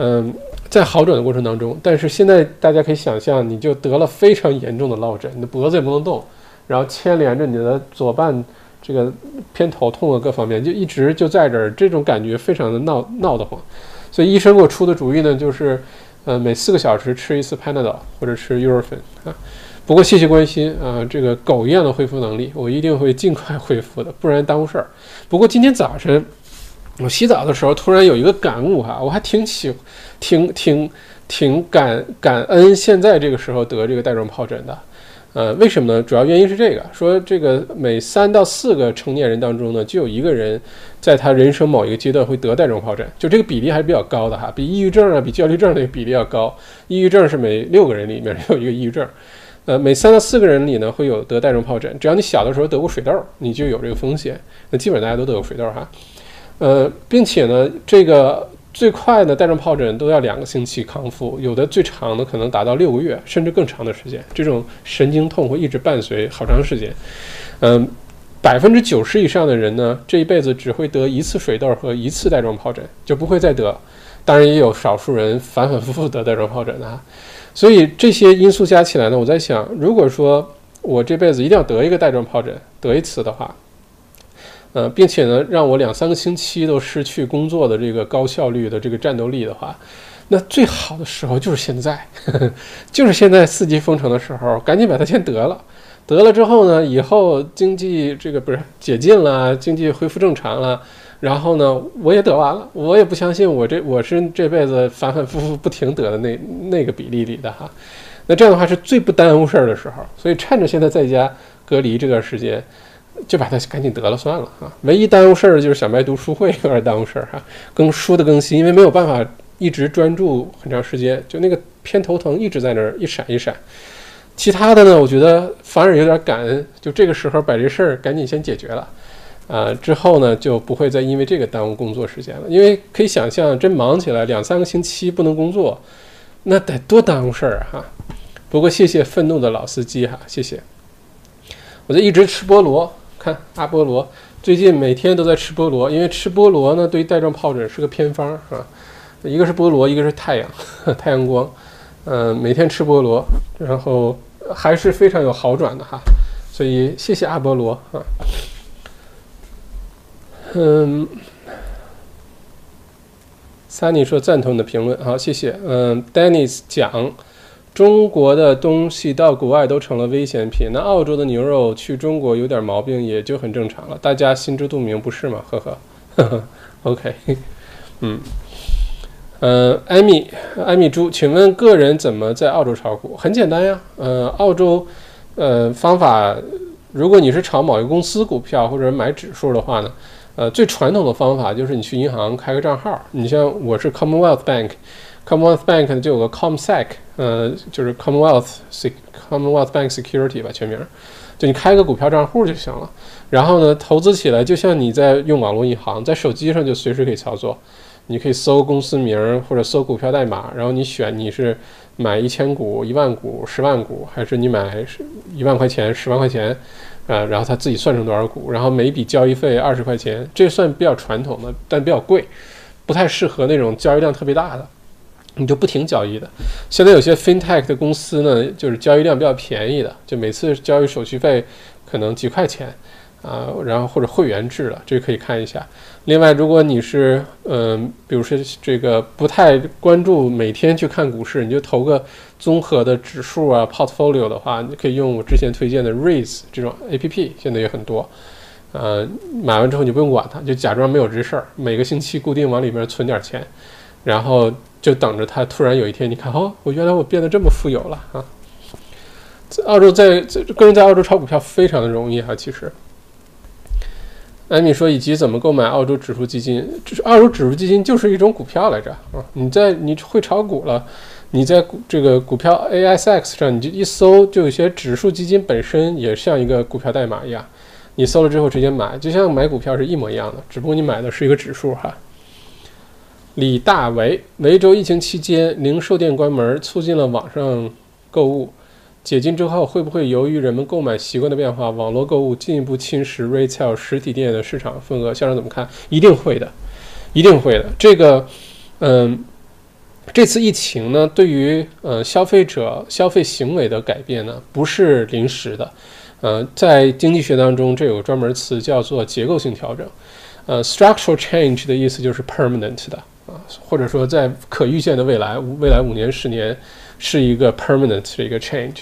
嗯，在好转的过程当中，但是现在大家可以想象，你就得了非常严重的落枕，你的脖子也不能动，然后牵连着你的左半这个偏头痛啊各方面，就一直就在这儿，这种感觉非常的闹闹得慌。所以医生给我出的主意呢，就是呃每四个小时吃一次 Panadol 或者吃 u r o f e n 啊。不过谢谢关心啊，这个狗一样的恢复能力，我一定会尽快恢复的，不然耽误事儿。不过今天早晨。我洗澡的时候突然有一个感悟哈，我还挺喜，挺挺挺感感恩现在这个时候得这个带状疱疹的，呃，为什么呢？主要原因是这个，说这个每三到四个成年人当中呢，就有一个人在他人生某一个阶段会得带状疱疹，就这个比例还是比较高的哈，比抑郁症啊，比焦虑症那个比例要高。抑郁症是每六个人里面有一个抑郁症，呃，每三到四个人里呢会有得带状疱疹，只要你小的时候得过水痘，你就有这个风险。那基本上大家都得过水痘哈。呃，并且呢，这个最快的带状疱疹都要两个星期康复，有的最长的可能达到六个月，甚至更长的时间。这种神经痛会一直伴随好长时间。嗯，百分之九十以上的人呢，这一辈子只会得一次水痘和一次带状疱疹，就不会再得。当然，也有少数人反反复复得带状疱疹的。所以这些因素加起来呢，我在想，如果说我这辈子一定要得一个带状疱疹，得一次的话。呃，并且呢，让我两三个星期都失去工作的这个高效率的这个战斗力的话，那最好的时候就是现在，呵 呵就是现在四级封城的时候，赶紧把它先得了。得了之后呢，以后经济这个不是解禁了，经济恢复正常了，然后呢，我也得完了，我也不相信我这我是这辈子反反复复不停得的那那个比例里的哈。那这样的话是最不耽误事儿的时候，所以趁着现在在家隔离这段时间。就把它赶紧得了算了啊！唯一耽误事儿的就是小麦读书会有点耽误事儿哈，更书的更新，因为没有办法一直专注很长时间，就那个偏头疼一直在那儿一闪一闪。其他的呢，我觉得反而有点感恩，就这个时候把这事儿赶紧先解决了，啊，之后呢就不会再因为这个耽误工作时间了。因为可以想象，真忙起来两三个星期不能工作，那得多耽误事儿！哈。不过谢谢愤怒的老司机哈，谢谢。我就一直吃菠萝。看阿波罗最近每天都在吃菠萝，因为吃菠萝呢对带状疱疹是个偏方啊。一个是菠萝，一个是太阳，太阳光。嗯，每天吃菠萝，然后还是非常有好转的哈。所以谢谢阿波罗啊。嗯，Sunny 说赞同的评论，好，谢谢。嗯，Dennis 讲。中国的东西到国外都成了危险品，那澳洲的牛肉去中国有点毛病也就很正常了，大家心知肚明，不是吗？呵呵，呵 呵，OK，嗯，呃，艾米，艾米猪，请问个人怎么在澳洲炒股？很简单呀，呃，澳洲，呃，方法，如果你是炒某一个公司股票或者买指数的话呢，呃，最传统的方法就是你去银行开个账号，你像我是 Commonwealth Bank。Commonwealth Bank 就有个 CommonSec，呃，就是 Commonwealth Commonwealth Bank Security 吧，全名，就你开个股票账户就行了。然后呢，投资起来就像你在用网络银行，在手机上就随时可以操作。你可以搜公司名或者搜股票代码，然后你选你是买一千股、一万股、十万股，还是你买一万块钱、十万块钱，啊，然后它自己算成多少股，然后每笔交易费二十块钱，这算比较传统的，但比较贵，不太适合那种交易量特别大的。你就不停交易的，现在有些 FinTech 的公司呢，就是交易量比较便宜的，就每次交易手续费可能几块钱啊，然后或者会员制的，这个可以看一下。另外，如果你是嗯，比如说这个不太关注每天去看股市，你就投个综合的指数啊 Portfolio 的话，你可以用我之前推荐的 Raise 这种 APP，现在也很多。呃，买完之后你不用管它，就假装没有这事儿，每个星期固定往里面存点钱。然后就等着他突然有一天，你看哦，我原来我变得这么富有了啊！在澳洲在个人在澳洲炒股票非常的容易哈，其实。艾米说：“以及怎么购买澳洲指数基金？就是澳洲指数基金就是一种股票来着啊！你在你会炒股了，你在股这个股票 ASX 上你就一搜，就有些指数基金本身也像一个股票代码一样，你搜了之后直接买，就像买股票是一模一样的，只不过你买的是一个指数哈。”李大为：维州疫情期间，零售店关门，促进了网上购物。解禁之后，会不会由于人们购买习惯的变化，网络购物进一步侵蚀 retail 实体店的市场份额？校长怎么看？一定会的，一定会的。这个，嗯，这次疫情呢，对于呃消费者消费行为的改变呢，不是临时的。呃，在经济学当中，这有个专门词叫做结构性调整。呃，structural change 的意思就是 permanent 的或者说在可预见的未来，未来五年、十年。是一个 permanent 的一个 change，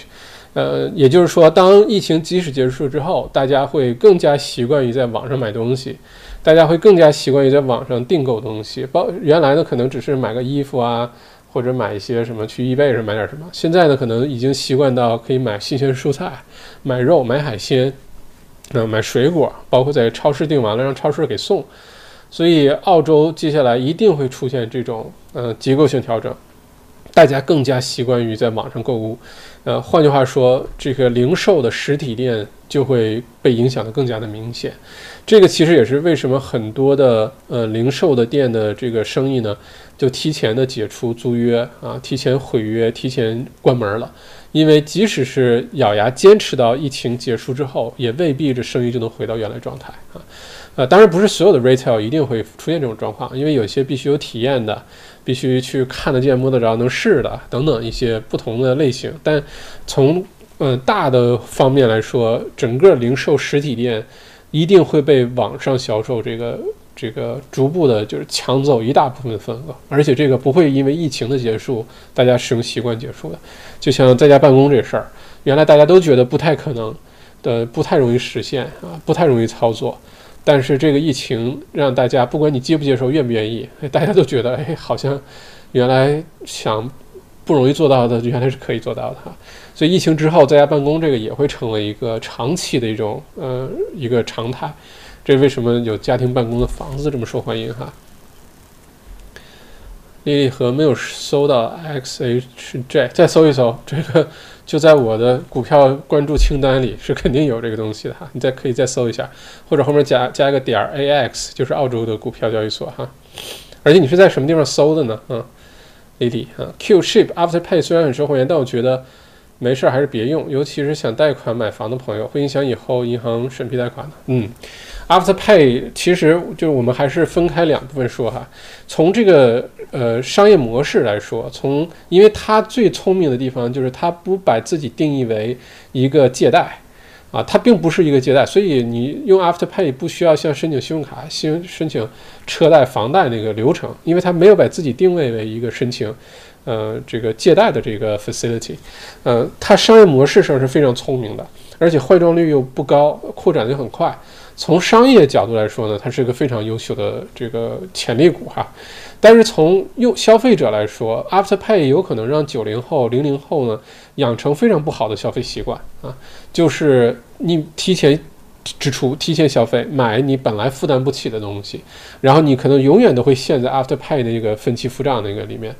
呃，也就是说，当疫情即使结束之后，大家会更加习惯于在网上买东西，大家会更加习惯于在网上订购东西。包原来呢，可能只是买个衣服啊，或者买一些什么去易贝上买点什么。现在呢，可能已经习惯到可以买新鲜蔬菜、买肉、买海鲜，呃，买水果，包括在超市订完了让超市给送。所以，澳洲接下来一定会出现这种呃结构性调整。大家更加习惯于在网上购物，呃，换句话说，这个零售的实体店就会被影响的更加的明显。这个其实也是为什么很多的呃零售的店的这个生意呢，就提前的解除租约啊，提前毁约，提前关门了。因为即使是咬牙坚持到疫情结束之后，也未必这生意就能回到原来状态啊。呃，当然不是所有的 retail 一定会出现这种状况，因为有些必须有体验的。必须去看得见、摸得着、能试的等等一些不同的类型，但从嗯大的方面来说，整个零售实体店一定会被网上销售这个这个逐步的，就是抢走一大部分份额，而且这个不会因为疫情的结束，大家使用习惯结束的。就像在家办公这事儿，原来大家都觉得不太可能的，不太容易实现啊，不太容易操作。但是这个疫情让大家，不管你接不接受、愿不愿意，大家都觉得，哎，好像原来想不容易做到的，原来是可以做到的哈。所以疫情之后，在家办公这个也会成为一个长期的一种呃一个常态。这为什么有家庭办公的房子这么受欢迎哈？丽丽和没有搜到 XHJ，再搜一搜这个。就在我的股票关注清单里，是肯定有这个东西的哈。你再可以再搜一下，或者后面加加一个点儿 AX，就是澳洲的股票交易所哈。而且你是在什么地方搜的呢？嗯，AD 啊，Qship Afterpay 虽然很受欢迎，但我觉得没事还是别用，尤其是想贷款买房的朋友，会影响以后银行审批贷款的。嗯。Afterpay 其实就是我们还是分开两部分说哈，从这个呃商业模式来说，从因为它最聪明的地方就是它不把自己定义为一个借贷啊，它并不是一个借贷，所以你用 Afterpay 不需要像申请信用卡、申申请车贷、房贷那个流程，因为它没有把自己定位为一个申请呃这个借贷的这个 facility，呃，它商业模式上是非常聪明的，而且坏账率又不高，扩展的很快。从商业角度来说呢，它是一个非常优秀的这个潜力股哈。但是从用消费者来说，Afterpay 有可能让九零后、零零后呢养成非常不好的消费习惯啊，就是你提前支出、提前消费，买你本来负担不起的东西，然后你可能永远都会陷在 Afterpay 那个分期付账那个里面。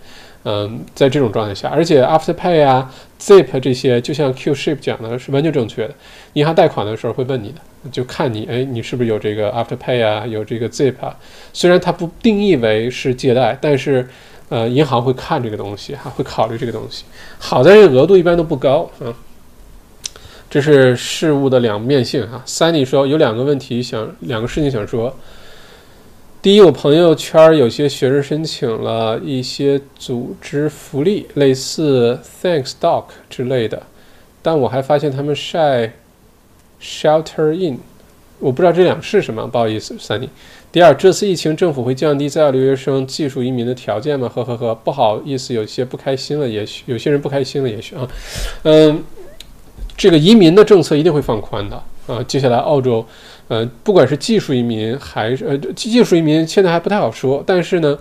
嗯，在这种状态下，而且 Afterpay 啊、Zip 这些，就像 Qship 讲的是完全正确的。银行贷款的时候会问你的，就看你，哎，你是不是有这个 Afterpay 啊，有这个 Zip 啊？虽然它不定义为是借贷，但是，呃，银行会看这个东西，哈，会考虑这个东西。好在这额度一般都不高啊。这是事物的两面性哈。Sunny 说有两个问题想，两个事情想说。第一，我朋友圈有些学生申请了一些组织福利，类似 Thanks Doc 之类的，但我还发现他们晒 Shelter In，我不知道这两是什么，不好意思，Sunny。第二，这次疫情政府会降低在校留学生技术移民的条件吗？呵呵呵，不好意思，有些不开心了，也许有些人不开心了，也许啊，嗯，这个移民的政策一定会放宽的啊，接下来澳洲。呃，不管是技术移民还是呃技术移民，现在还不太好说。但是呢，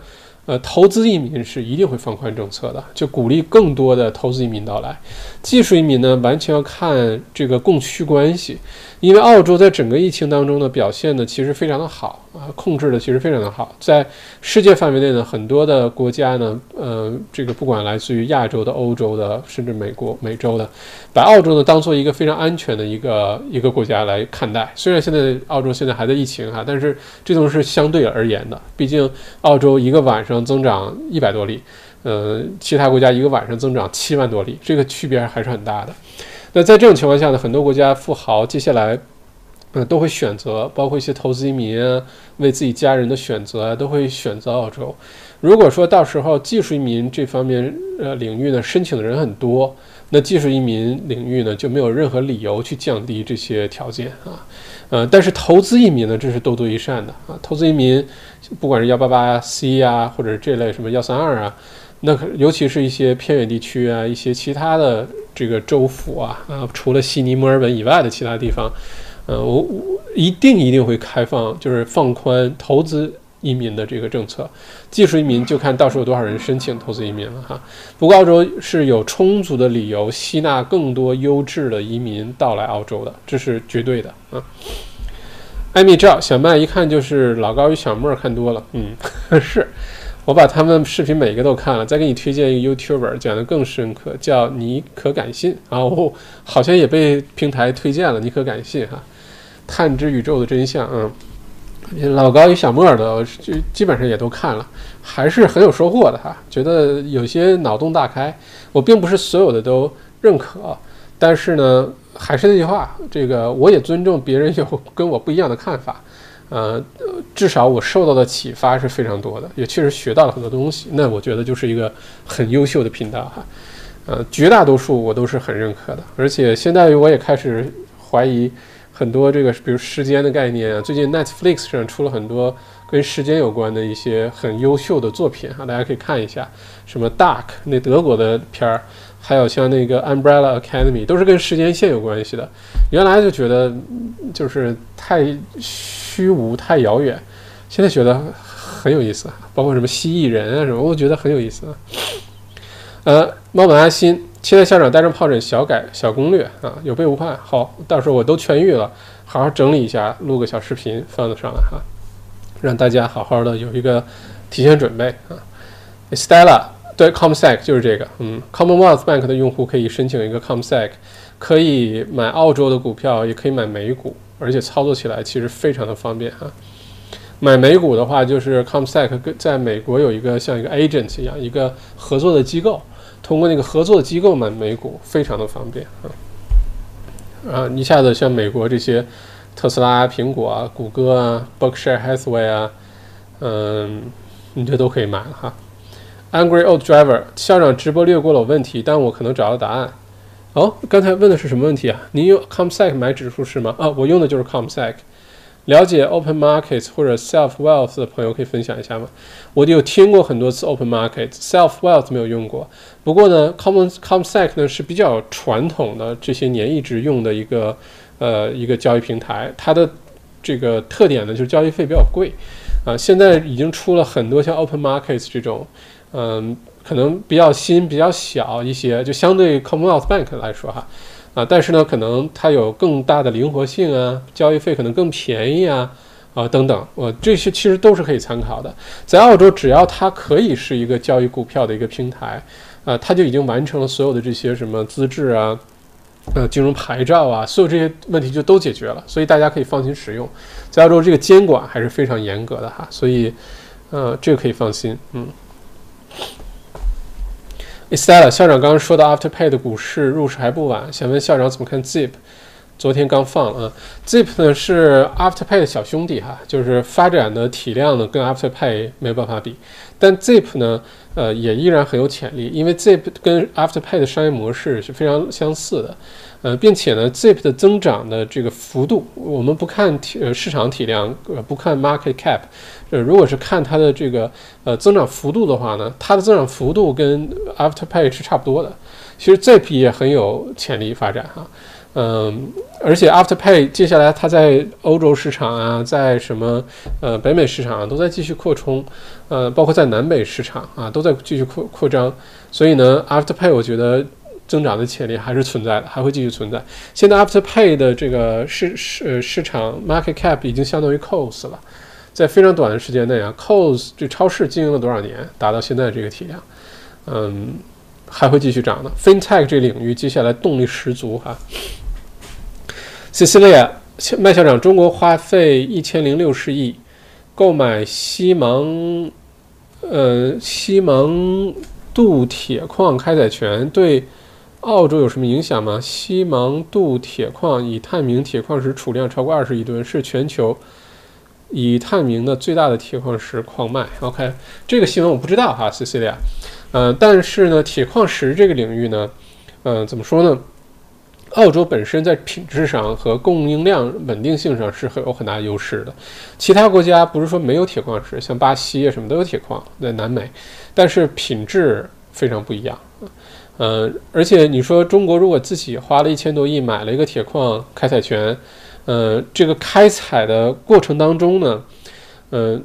呃，投资移民是一定会放宽政策的，就鼓励更多的投资移民到来。技术移民呢，完全要看这个供需关系。因为澳洲在整个疫情当中的表现呢，其实非常的好啊，控制的其实非常的好。在世界范围内呢，很多的国家呢，呃，这个不管来自于亚洲的、欧洲的，甚至美国、美洲的，把澳洲呢当做一个非常安全的一个一个国家来看待。虽然现在澳洲现在还在疫情哈，但是这都是相对而言的。毕竟澳洲一个晚上增长一百多例，呃，其他国家一个晚上增长七万多例，这个区别还是很大的。那在这种情况下呢，很多国家富豪接下来，呃，都会选择，包括一些投资移民啊，为自己家人的选择啊，都会选择澳洲。如果说到时候技术移民这方面呃领域呢，申请的人很多，那技术移民领域呢就没有任何理由去降低这些条件啊，呃，但是投资移民呢，这是多多益善的啊。投资移民，不管是幺八八 C 呀，或者是这类什么幺三二啊。那可尤其是一些偏远地区啊，一些其他的这个州府啊，啊，除了悉尼、墨尔本以外的其他地方，呃，我我一定一定会开放，就是放宽投资移民的这个政策。技术移民就看到时候有多少人申请投资移民了哈。不过澳洲是有充足的理由吸纳更多优质的移民到来澳洲的，这是绝对的啊。艾米赵小麦一看就是老高与小莫看多了，嗯，是。我把他们视频每一个都看了，再给你推荐一个 YouTuber 讲的更深刻，叫你可敢信啊！我好像也被平台推荐了，你可敢信哈？探知宇宙的真相，嗯，老高与小莫的就基本上也都看了，还是很有收获的哈。觉得有些脑洞大开，我并不是所有的都认可，但是呢，还是那句话，这个我也尊重别人有跟我不一样的看法。呃，至少我受到的启发是非常多的，也确实学到了很多东西。那我觉得就是一个很优秀的频道哈。呃，绝大多数我都是很认可的，而且现在我也开始怀疑很多这个，比如时间的概念啊。最近 Netflix 上出了很多跟时间有关的一些很优秀的作品哈，大家可以看一下，什么 Dark 那德国的片儿。还有像那个 Umbrella Academy，都是跟时间线有关系的。原来就觉得就是太虚无、太遥远，现在觉得很有意思。包括什么蜥蜴人啊什么，我觉得很有意思。呃，猫本阿新，期待校长带着疱疹小改小攻略啊，有备无患。好，到时候我都痊愈了，好好整理一下，录个小视频放上来哈，让大家好好的有一个提前准备啊。Stella。对，ComSec 就是这个，嗯，Commonwealth Bank 的用户可以申请一个 ComSec，可以买澳洲的股票，也可以买美股，而且操作起来其实非常的方便哈。买美股的话，就是 ComSec 跟在美国有一个像一个 agent 一样，一个合作的机构，通过那个合作的机构买美股，非常的方便啊。啊，一下子像美国这些特斯拉、苹果啊、谷歌啊、Berkshire Hathaway 啊，嗯，你这都可以买了哈。Angry old driver，校长直播略过了我问题，但我可能找到答案。哦，刚才问的是什么问题啊？您用 ComSec 买指数是吗？啊，我用的就是 ComSec。了解 Open Markets 或者 Self Wealth 的朋友可以分享一下吗？我有听过很多次 Open Markets，Self Wealth 没有用过。不过呢，Common ComSec 呢是比较传统的，这些年一直用的一个呃一个交易平台。它的这个特点呢就是交易费比较贵啊。现在已经出了很多像 Open Markets 这种。嗯，可能比较新、比较小一些，就相对 Commonwealth Bank 来说哈，啊，但是呢，可能它有更大的灵活性啊，交易费可能更便宜啊，啊等等，我这些其实都是可以参考的。在澳洲，只要它可以是一个交易股票的一个平台，啊，它就已经完成了所有的这些什么资质啊，呃，金融牌照啊，所有这些问题就都解决了，所以大家可以放心使用。在澳洲，这个监管还是非常严格的哈，所以，呃，这个可以放心，嗯。Estella 校长刚刚说到 Afterpay 的股市入市还不晚，想问校长怎么看 Zip？昨天刚放了啊，Zip 呢是 Afterpay 的小兄弟哈，就是发展的体量呢跟 Afterpay 没有办法比，但 Zip 呢，呃也依然很有潜力，因为 Zip 跟 Afterpay 的商业模式是非常相似的。呃，并且呢，Zip 的增长的这个幅度，我们不看体呃市场体量，呃不看 market cap，呃如果是看它的这个呃增长幅度的话呢，它的增长幅度跟 Afterpay 是差不多的。其实 Zip 也很有潜力发展哈。嗯，而且 Afterpay 接下来它在欧洲市场啊，在什么呃北美市场啊都在继续扩充，呃，包括在南北市场啊都在继续扩扩张，所以呢，Afterpay 我觉得增长的潜力还是存在的，还会继续存在。现在 Afterpay 的这个市市市场 market cap 已经相当于 Cos 了，在非常短的时间内啊，Cos 这超市经营了多少年，达到现在这个体量，嗯。还会继续涨的，FinTech 这领域接下来动力十足哈。Cecilia 麦校长，中国花费一千零六十亿购买西芒，呃西芒镀铁矿开采权，对澳洲有什么影响吗？西芒镀铁矿以探明铁矿石储量超过二十亿吨，是全球以探明的最大的铁矿石矿脉。OK，这个新闻我不知道哈，Cecilia。呃，但是呢，铁矿石这个领域呢，呃，怎么说呢？澳洲本身在品质上和供应量稳定性上是很有很大优势的。其他国家不是说没有铁矿石，像巴西啊什么都有铁矿，在南美，但是品质非常不一样。呃，而且你说中国如果自己花了一千多亿买了一个铁矿开采权，呃，这个开采的过程当中呢，呃，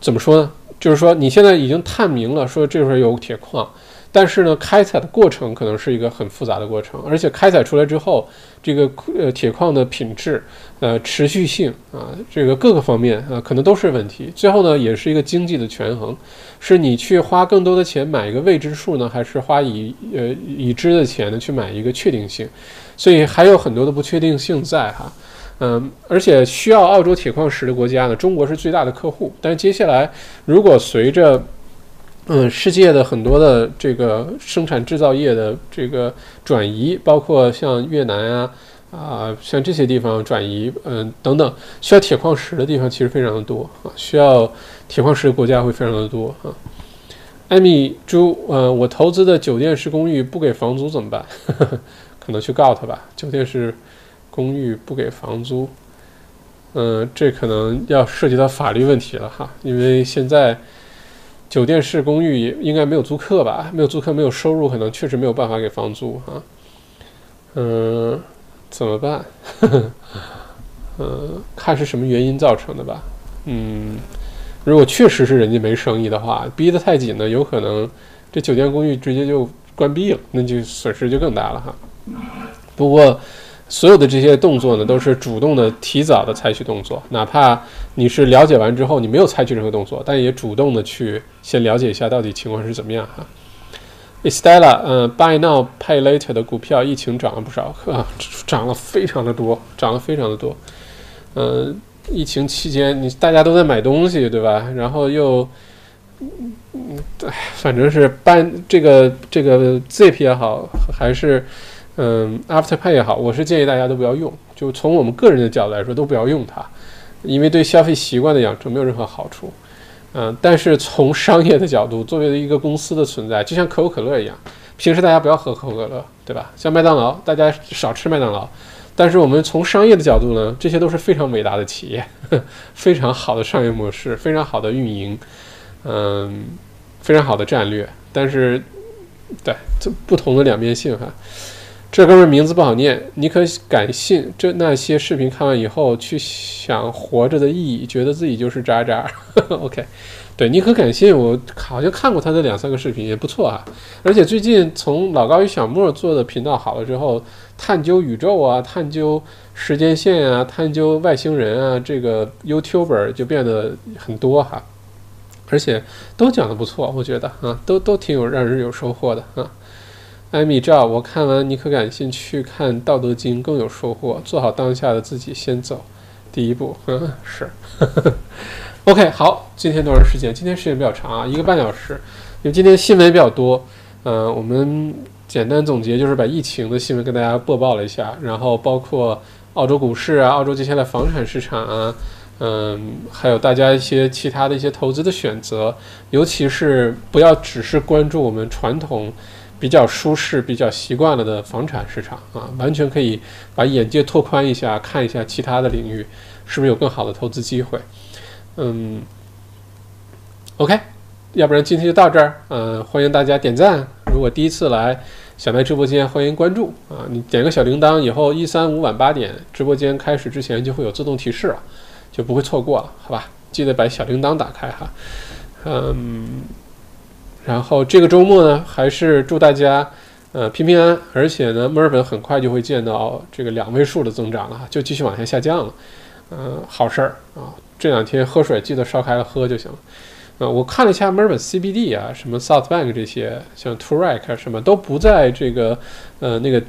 怎么说呢？就是说，你现在已经探明了，说这块有铁矿，但是呢，开采的过程可能是一个很复杂的过程，而且开采出来之后，这个呃铁矿的品质、呃持续性啊，这个各个方面啊，可能都是问题。最后呢，也是一个经济的权衡，是你去花更多的钱买一个未知数呢，还是花已呃已知的钱呢去买一个确定性？所以还有很多的不确定性在哈。嗯，而且需要澳洲铁矿石的国家呢，中国是最大的客户。但是接下来，如果随着嗯世界的很多的这个生产制造业的这个转移，包括像越南啊啊像这些地方转移，嗯等等，需要铁矿石的地方其实非常的多啊，需要铁矿石的国家会非常的多啊。艾米朱，呃，我投资的酒店式公寓不给房租怎么办？可能去告他吧，酒店是。公寓不给房租，嗯，这可能要涉及到法律问题了哈，因为现在酒店式公寓应该没有租客吧？没有租客，没有收入，可能确实没有办法给房租哈。嗯，怎么办？嗯，看是什么原因造成的吧。嗯，如果确实是人家没生意的话，逼得太紧呢，有可能这酒店公寓直接就关闭了，那就损失就更大了哈。不过。所有的这些动作呢，都是主动的、提早的采取动作，哪怕你是了解完之后，你没有采取任何动作，但也主动的去先了解一下到底情况是怎么样哈。Estella，嗯，Buy Now Pay Later 的股票，疫情涨了不少，呵，涨了非常的多，涨了非常的多。嗯，疫情期间你大家都在买东西，对吧？然后又，嗯，对，反正是搬这个这个 Zip 也好，还是。嗯，Afterpay 也好，我是建议大家都不要用。就从我们个人的角度来说，都不要用它，因为对消费习惯的养成没有任何好处。嗯，但是从商业的角度，作为一个公司的存在，就像可口可乐一样，平时大家不要喝可口可乐，对吧？像麦当劳，大家少吃麦当劳。但是我们从商业的角度呢，这些都是非常伟大的企业，非常好的商业模式，非常好的运营，嗯，非常好的战略。但是，对，这不同的两面性哈。这哥们名字不好念，你可敢信？这那些视频看完以后，去想活着的意义，觉得自己就是渣渣。OK，对，你可敢信？我好像看过他的两三个视频，也不错啊。而且最近从老高与小莫做的频道好了之后，探究宇宙啊，探究时间线啊，探究外星人啊，这个 YouTuber 就变得很多哈。而且都讲的不错，我觉得啊，都都挺有让人有收获的啊。艾米赵，我看完你可感兴趣看《道德经》更有收获。做好当下的自己，先走第一步。嗯，是。OK，好，今天多长时间？今天时间比较长啊，一个半小时。因为今天新闻比较多，嗯，我们简单总结就是把疫情的新闻跟大家播报了一下，然后包括澳洲股市啊，澳洲接下来房产市场啊，嗯，还有大家一些其他的一些投资的选择，尤其是不要只是关注我们传统。比较舒适、比较习惯了的房产市场啊，完全可以把眼界拓宽一下，看一下其他的领域是不是有更好的投资机会。嗯，OK，要不然今天就到这儿。嗯，欢迎大家点赞。如果第一次来，小麦直播间欢迎关注啊！你点个小铃铛，以后一三五晚八点直播间开始之前就会有自动提示了，就不会错过了，好吧？记得把小铃铛打开哈。嗯，然后这个周末呢，还是祝大家呃平平安安，而且呢，墨尔本很快就会见到这个两位数的增长了，就继续往下下降了。嗯，好事儿啊！这两天喝水记得烧开了喝就行了。呃，我看了一下墨尔本 CBD 啊，什么 South Bank 这些，像 Toorak 什么都不在这个呃那个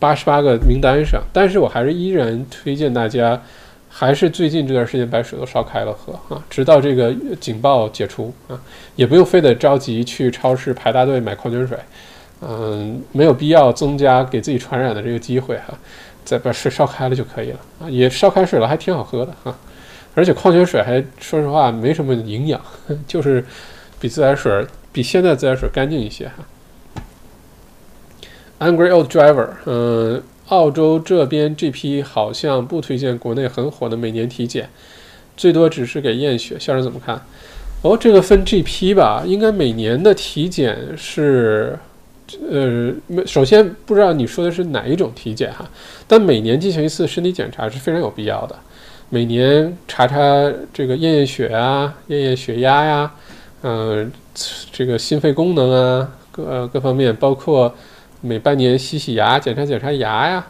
八十八个名单上，但是我还是依然推荐大家，还是最近这段时间把水都烧开了喝啊，直到这个警报解除啊，也不用非得着急去超市排大队买矿泉水，嗯，没有必要增加给自己传染的这个机会哈，再把水烧开了就可以了啊，也烧开水了，还挺好喝的哈。而且矿泉水还说实话没什么营养，就是比自来水比现在自来水干净一些哈。Angry Old Driver，嗯，澳洲这边这批好像不推荐国内很火的每年体检，最多只是给验血，校长怎么看？哦，这个分 GP 吧，应该每年的体检是，呃，首先不知道你说的是哪一种体检哈，但每年进行一次身体检查是非常有必要的。每年查查这个验验血啊，验验血压呀，嗯，这个心肺功能啊，各各方面，包括每半年洗洗牙，检查检查牙呀，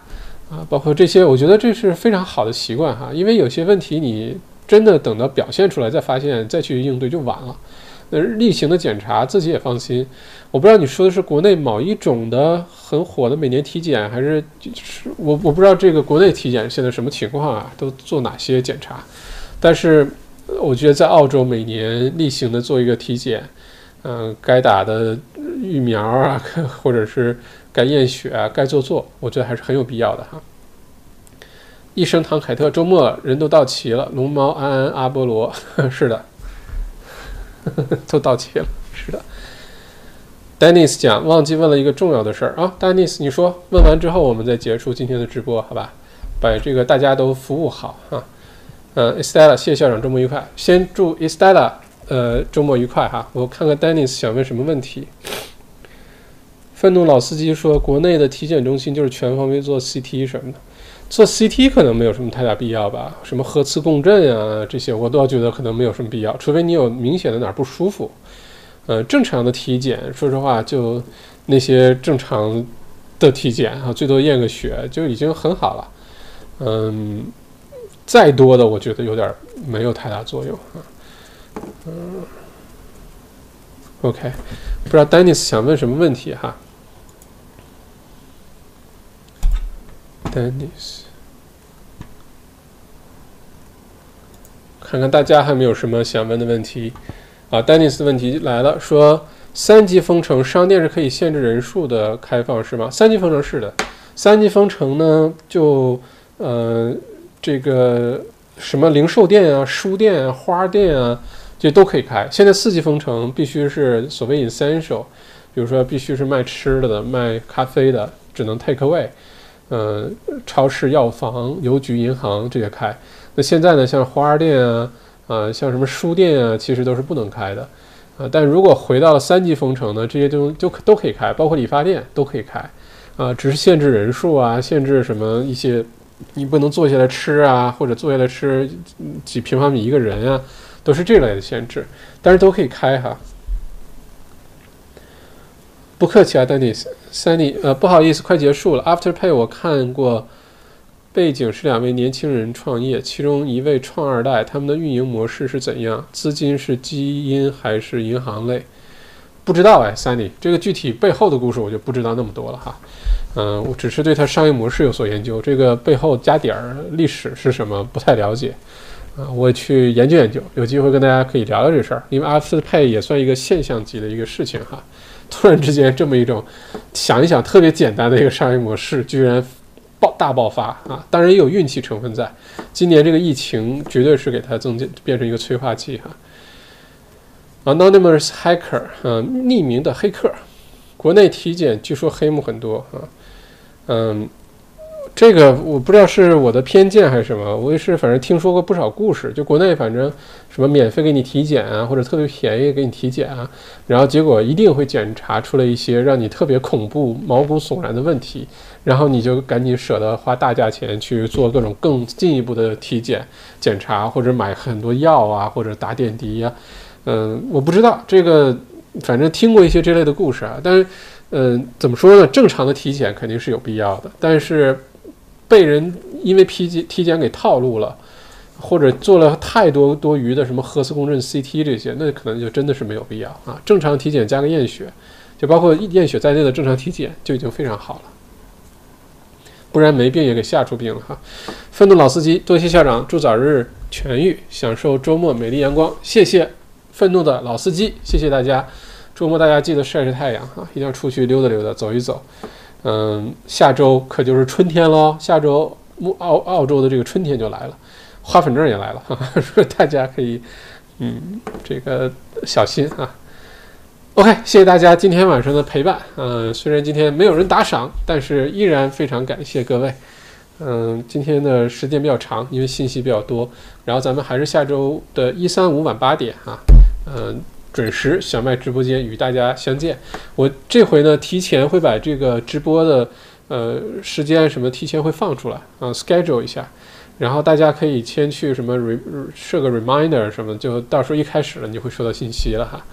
啊，包括这些，我觉得这是非常好的习惯哈，因为有些问题你真的等到表现出来再发现再去应对就晚了。呃，例行的检查自己也放心。我不知道你说的是国内某一种的很火的每年体检，还是是我我不知道这个国内体检现在什么情况啊？都做哪些检查？但是我觉得在澳洲每年例行的做一个体检，嗯，该打的疫苗啊，或者是该验血啊，该做做，我觉得还是很有必要的哈。一声唐凯特，周末人都到齐了，龙猫安安阿波罗，是的。都到齐了，是的。Dennis 讲忘记问了一个重要的事儿啊，Dennis，你说问完之后我们再结束今天的直播，好吧？把这个大家都服务好哈。嗯，Estella，谢谢校长，周末愉快。先祝 Estella 呃周末愉快哈。我看看 Dennis 想问什么问题。愤怒老司机说，国内的体检中心就是全方位做 CT 什么的。做 CT 可能没有什么太大必要吧，什么核磁共振啊这些，我倒觉得可能没有什么必要，除非你有明显的哪儿不舒服。呃，正常的体检，说实话，就那些正常的体检啊，最多验个血就已经很好了。嗯，再多的我觉得有点没有太大作用啊。嗯，OK，不知道 Dennis 想问什么问题哈。Dennis，看看大家还没有什么想问的问题啊？Dennis 的问题来了，说三级封城，商店是可以限制人数的开放是吗？三级封城是的，三级封城呢，就呃这个什么零售店啊、书店啊、花店啊，这都可以开。现在四级封城必须是所谓 essential，比如说必须是卖吃的的、卖咖啡的，只能 take away。呃，超市、药房、邮局、银行这些开，那现在呢，像花店啊，啊，像什么书店啊，其实都是不能开的，啊，但如果回到了三级封城呢，这些都就都可以开，包括理发店都可以开，啊，只是限制人数啊，限制什么一些，你不能坐下来吃啊，或者坐下来吃几平方米一个人啊，都是这类的限制，但是都可以开哈。不客气啊，Dennis。Sunny，呃，不好意思，快结束了。Afterpay 我看过，背景是两位年轻人创业，其中一位创二代，他们的运营模式是怎样？资金是基因还是银行类？不知道哎，Sunny，这个具体背后的故事我就不知道那么多了哈。嗯，我只是对它商业模式有所研究，这个背后加点儿历史是什么不太了解啊，我去研究研究，有机会跟大家可以聊聊这事儿，因为 Afterpay 也算一个现象级的一个事情哈。突然之间，这么一种想一想特别简单的一个商业模式，居然爆大爆发啊！当然也有运气成分在。今年这个疫情绝对是给它增加变成一个催化剂哈。Anonymous hacker，嗯，匿名的黑客。国内体检据说黑幕很多啊。嗯，这个我不知道是我的偏见还是什么，我也是反正听说过不少故事，就国内反正什么免费给你体检啊，或者特别便宜给你体检啊，然后结果一定会检查出来一些让你特别恐怖、毛骨悚然的问题，然后你就赶紧舍得花大价钱去做各种更进一步的体检检查，或者买很多药啊，或者打点滴呀。嗯，我不知道这个，反正听过一些这类的故事啊，但是。嗯，怎么说呢？正常的体检肯定是有必要的，但是被人因为体检体检给套路了，或者做了太多多余的什么核磁共振、CT 这些，那可能就真的是没有必要啊。正常体检加个验血，就包括验血在内的正常体检就已经非常好了，不然没病也给吓出病了哈。愤怒老司机，多谢校长，祝早日痊愈，享受周末美丽阳光。谢谢愤怒的老司机，谢谢大家。周末大家记得晒晒太阳哈，一定要出去溜达溜达，走一走。嗯，下周可就是春天喽，下周澳澳洲的这个春天就来了，花粉症也来了，哈哈大家可以嗯这个小心啊。OK，谢谢大家今天晚上的陪伴。嗯，虽然今天没有人打赏，但是依然非常感谢各位。嗯，今天的时间比较长，因为信息比较多，然后咱们还是下周的一三五晚八点啊。嗯。准时小麦直播间与大家相见。我这回呢，提前会把这个直播的呃时间什么提前会放出来啊，schedule 一下，然后大家可以先去什么 re 设个 reminder 什么，就到时候一开始了你就会收到信息了哈。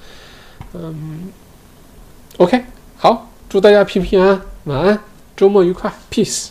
嗯，OK，好，祝大家平平安安，晚安，周末愉快，peace。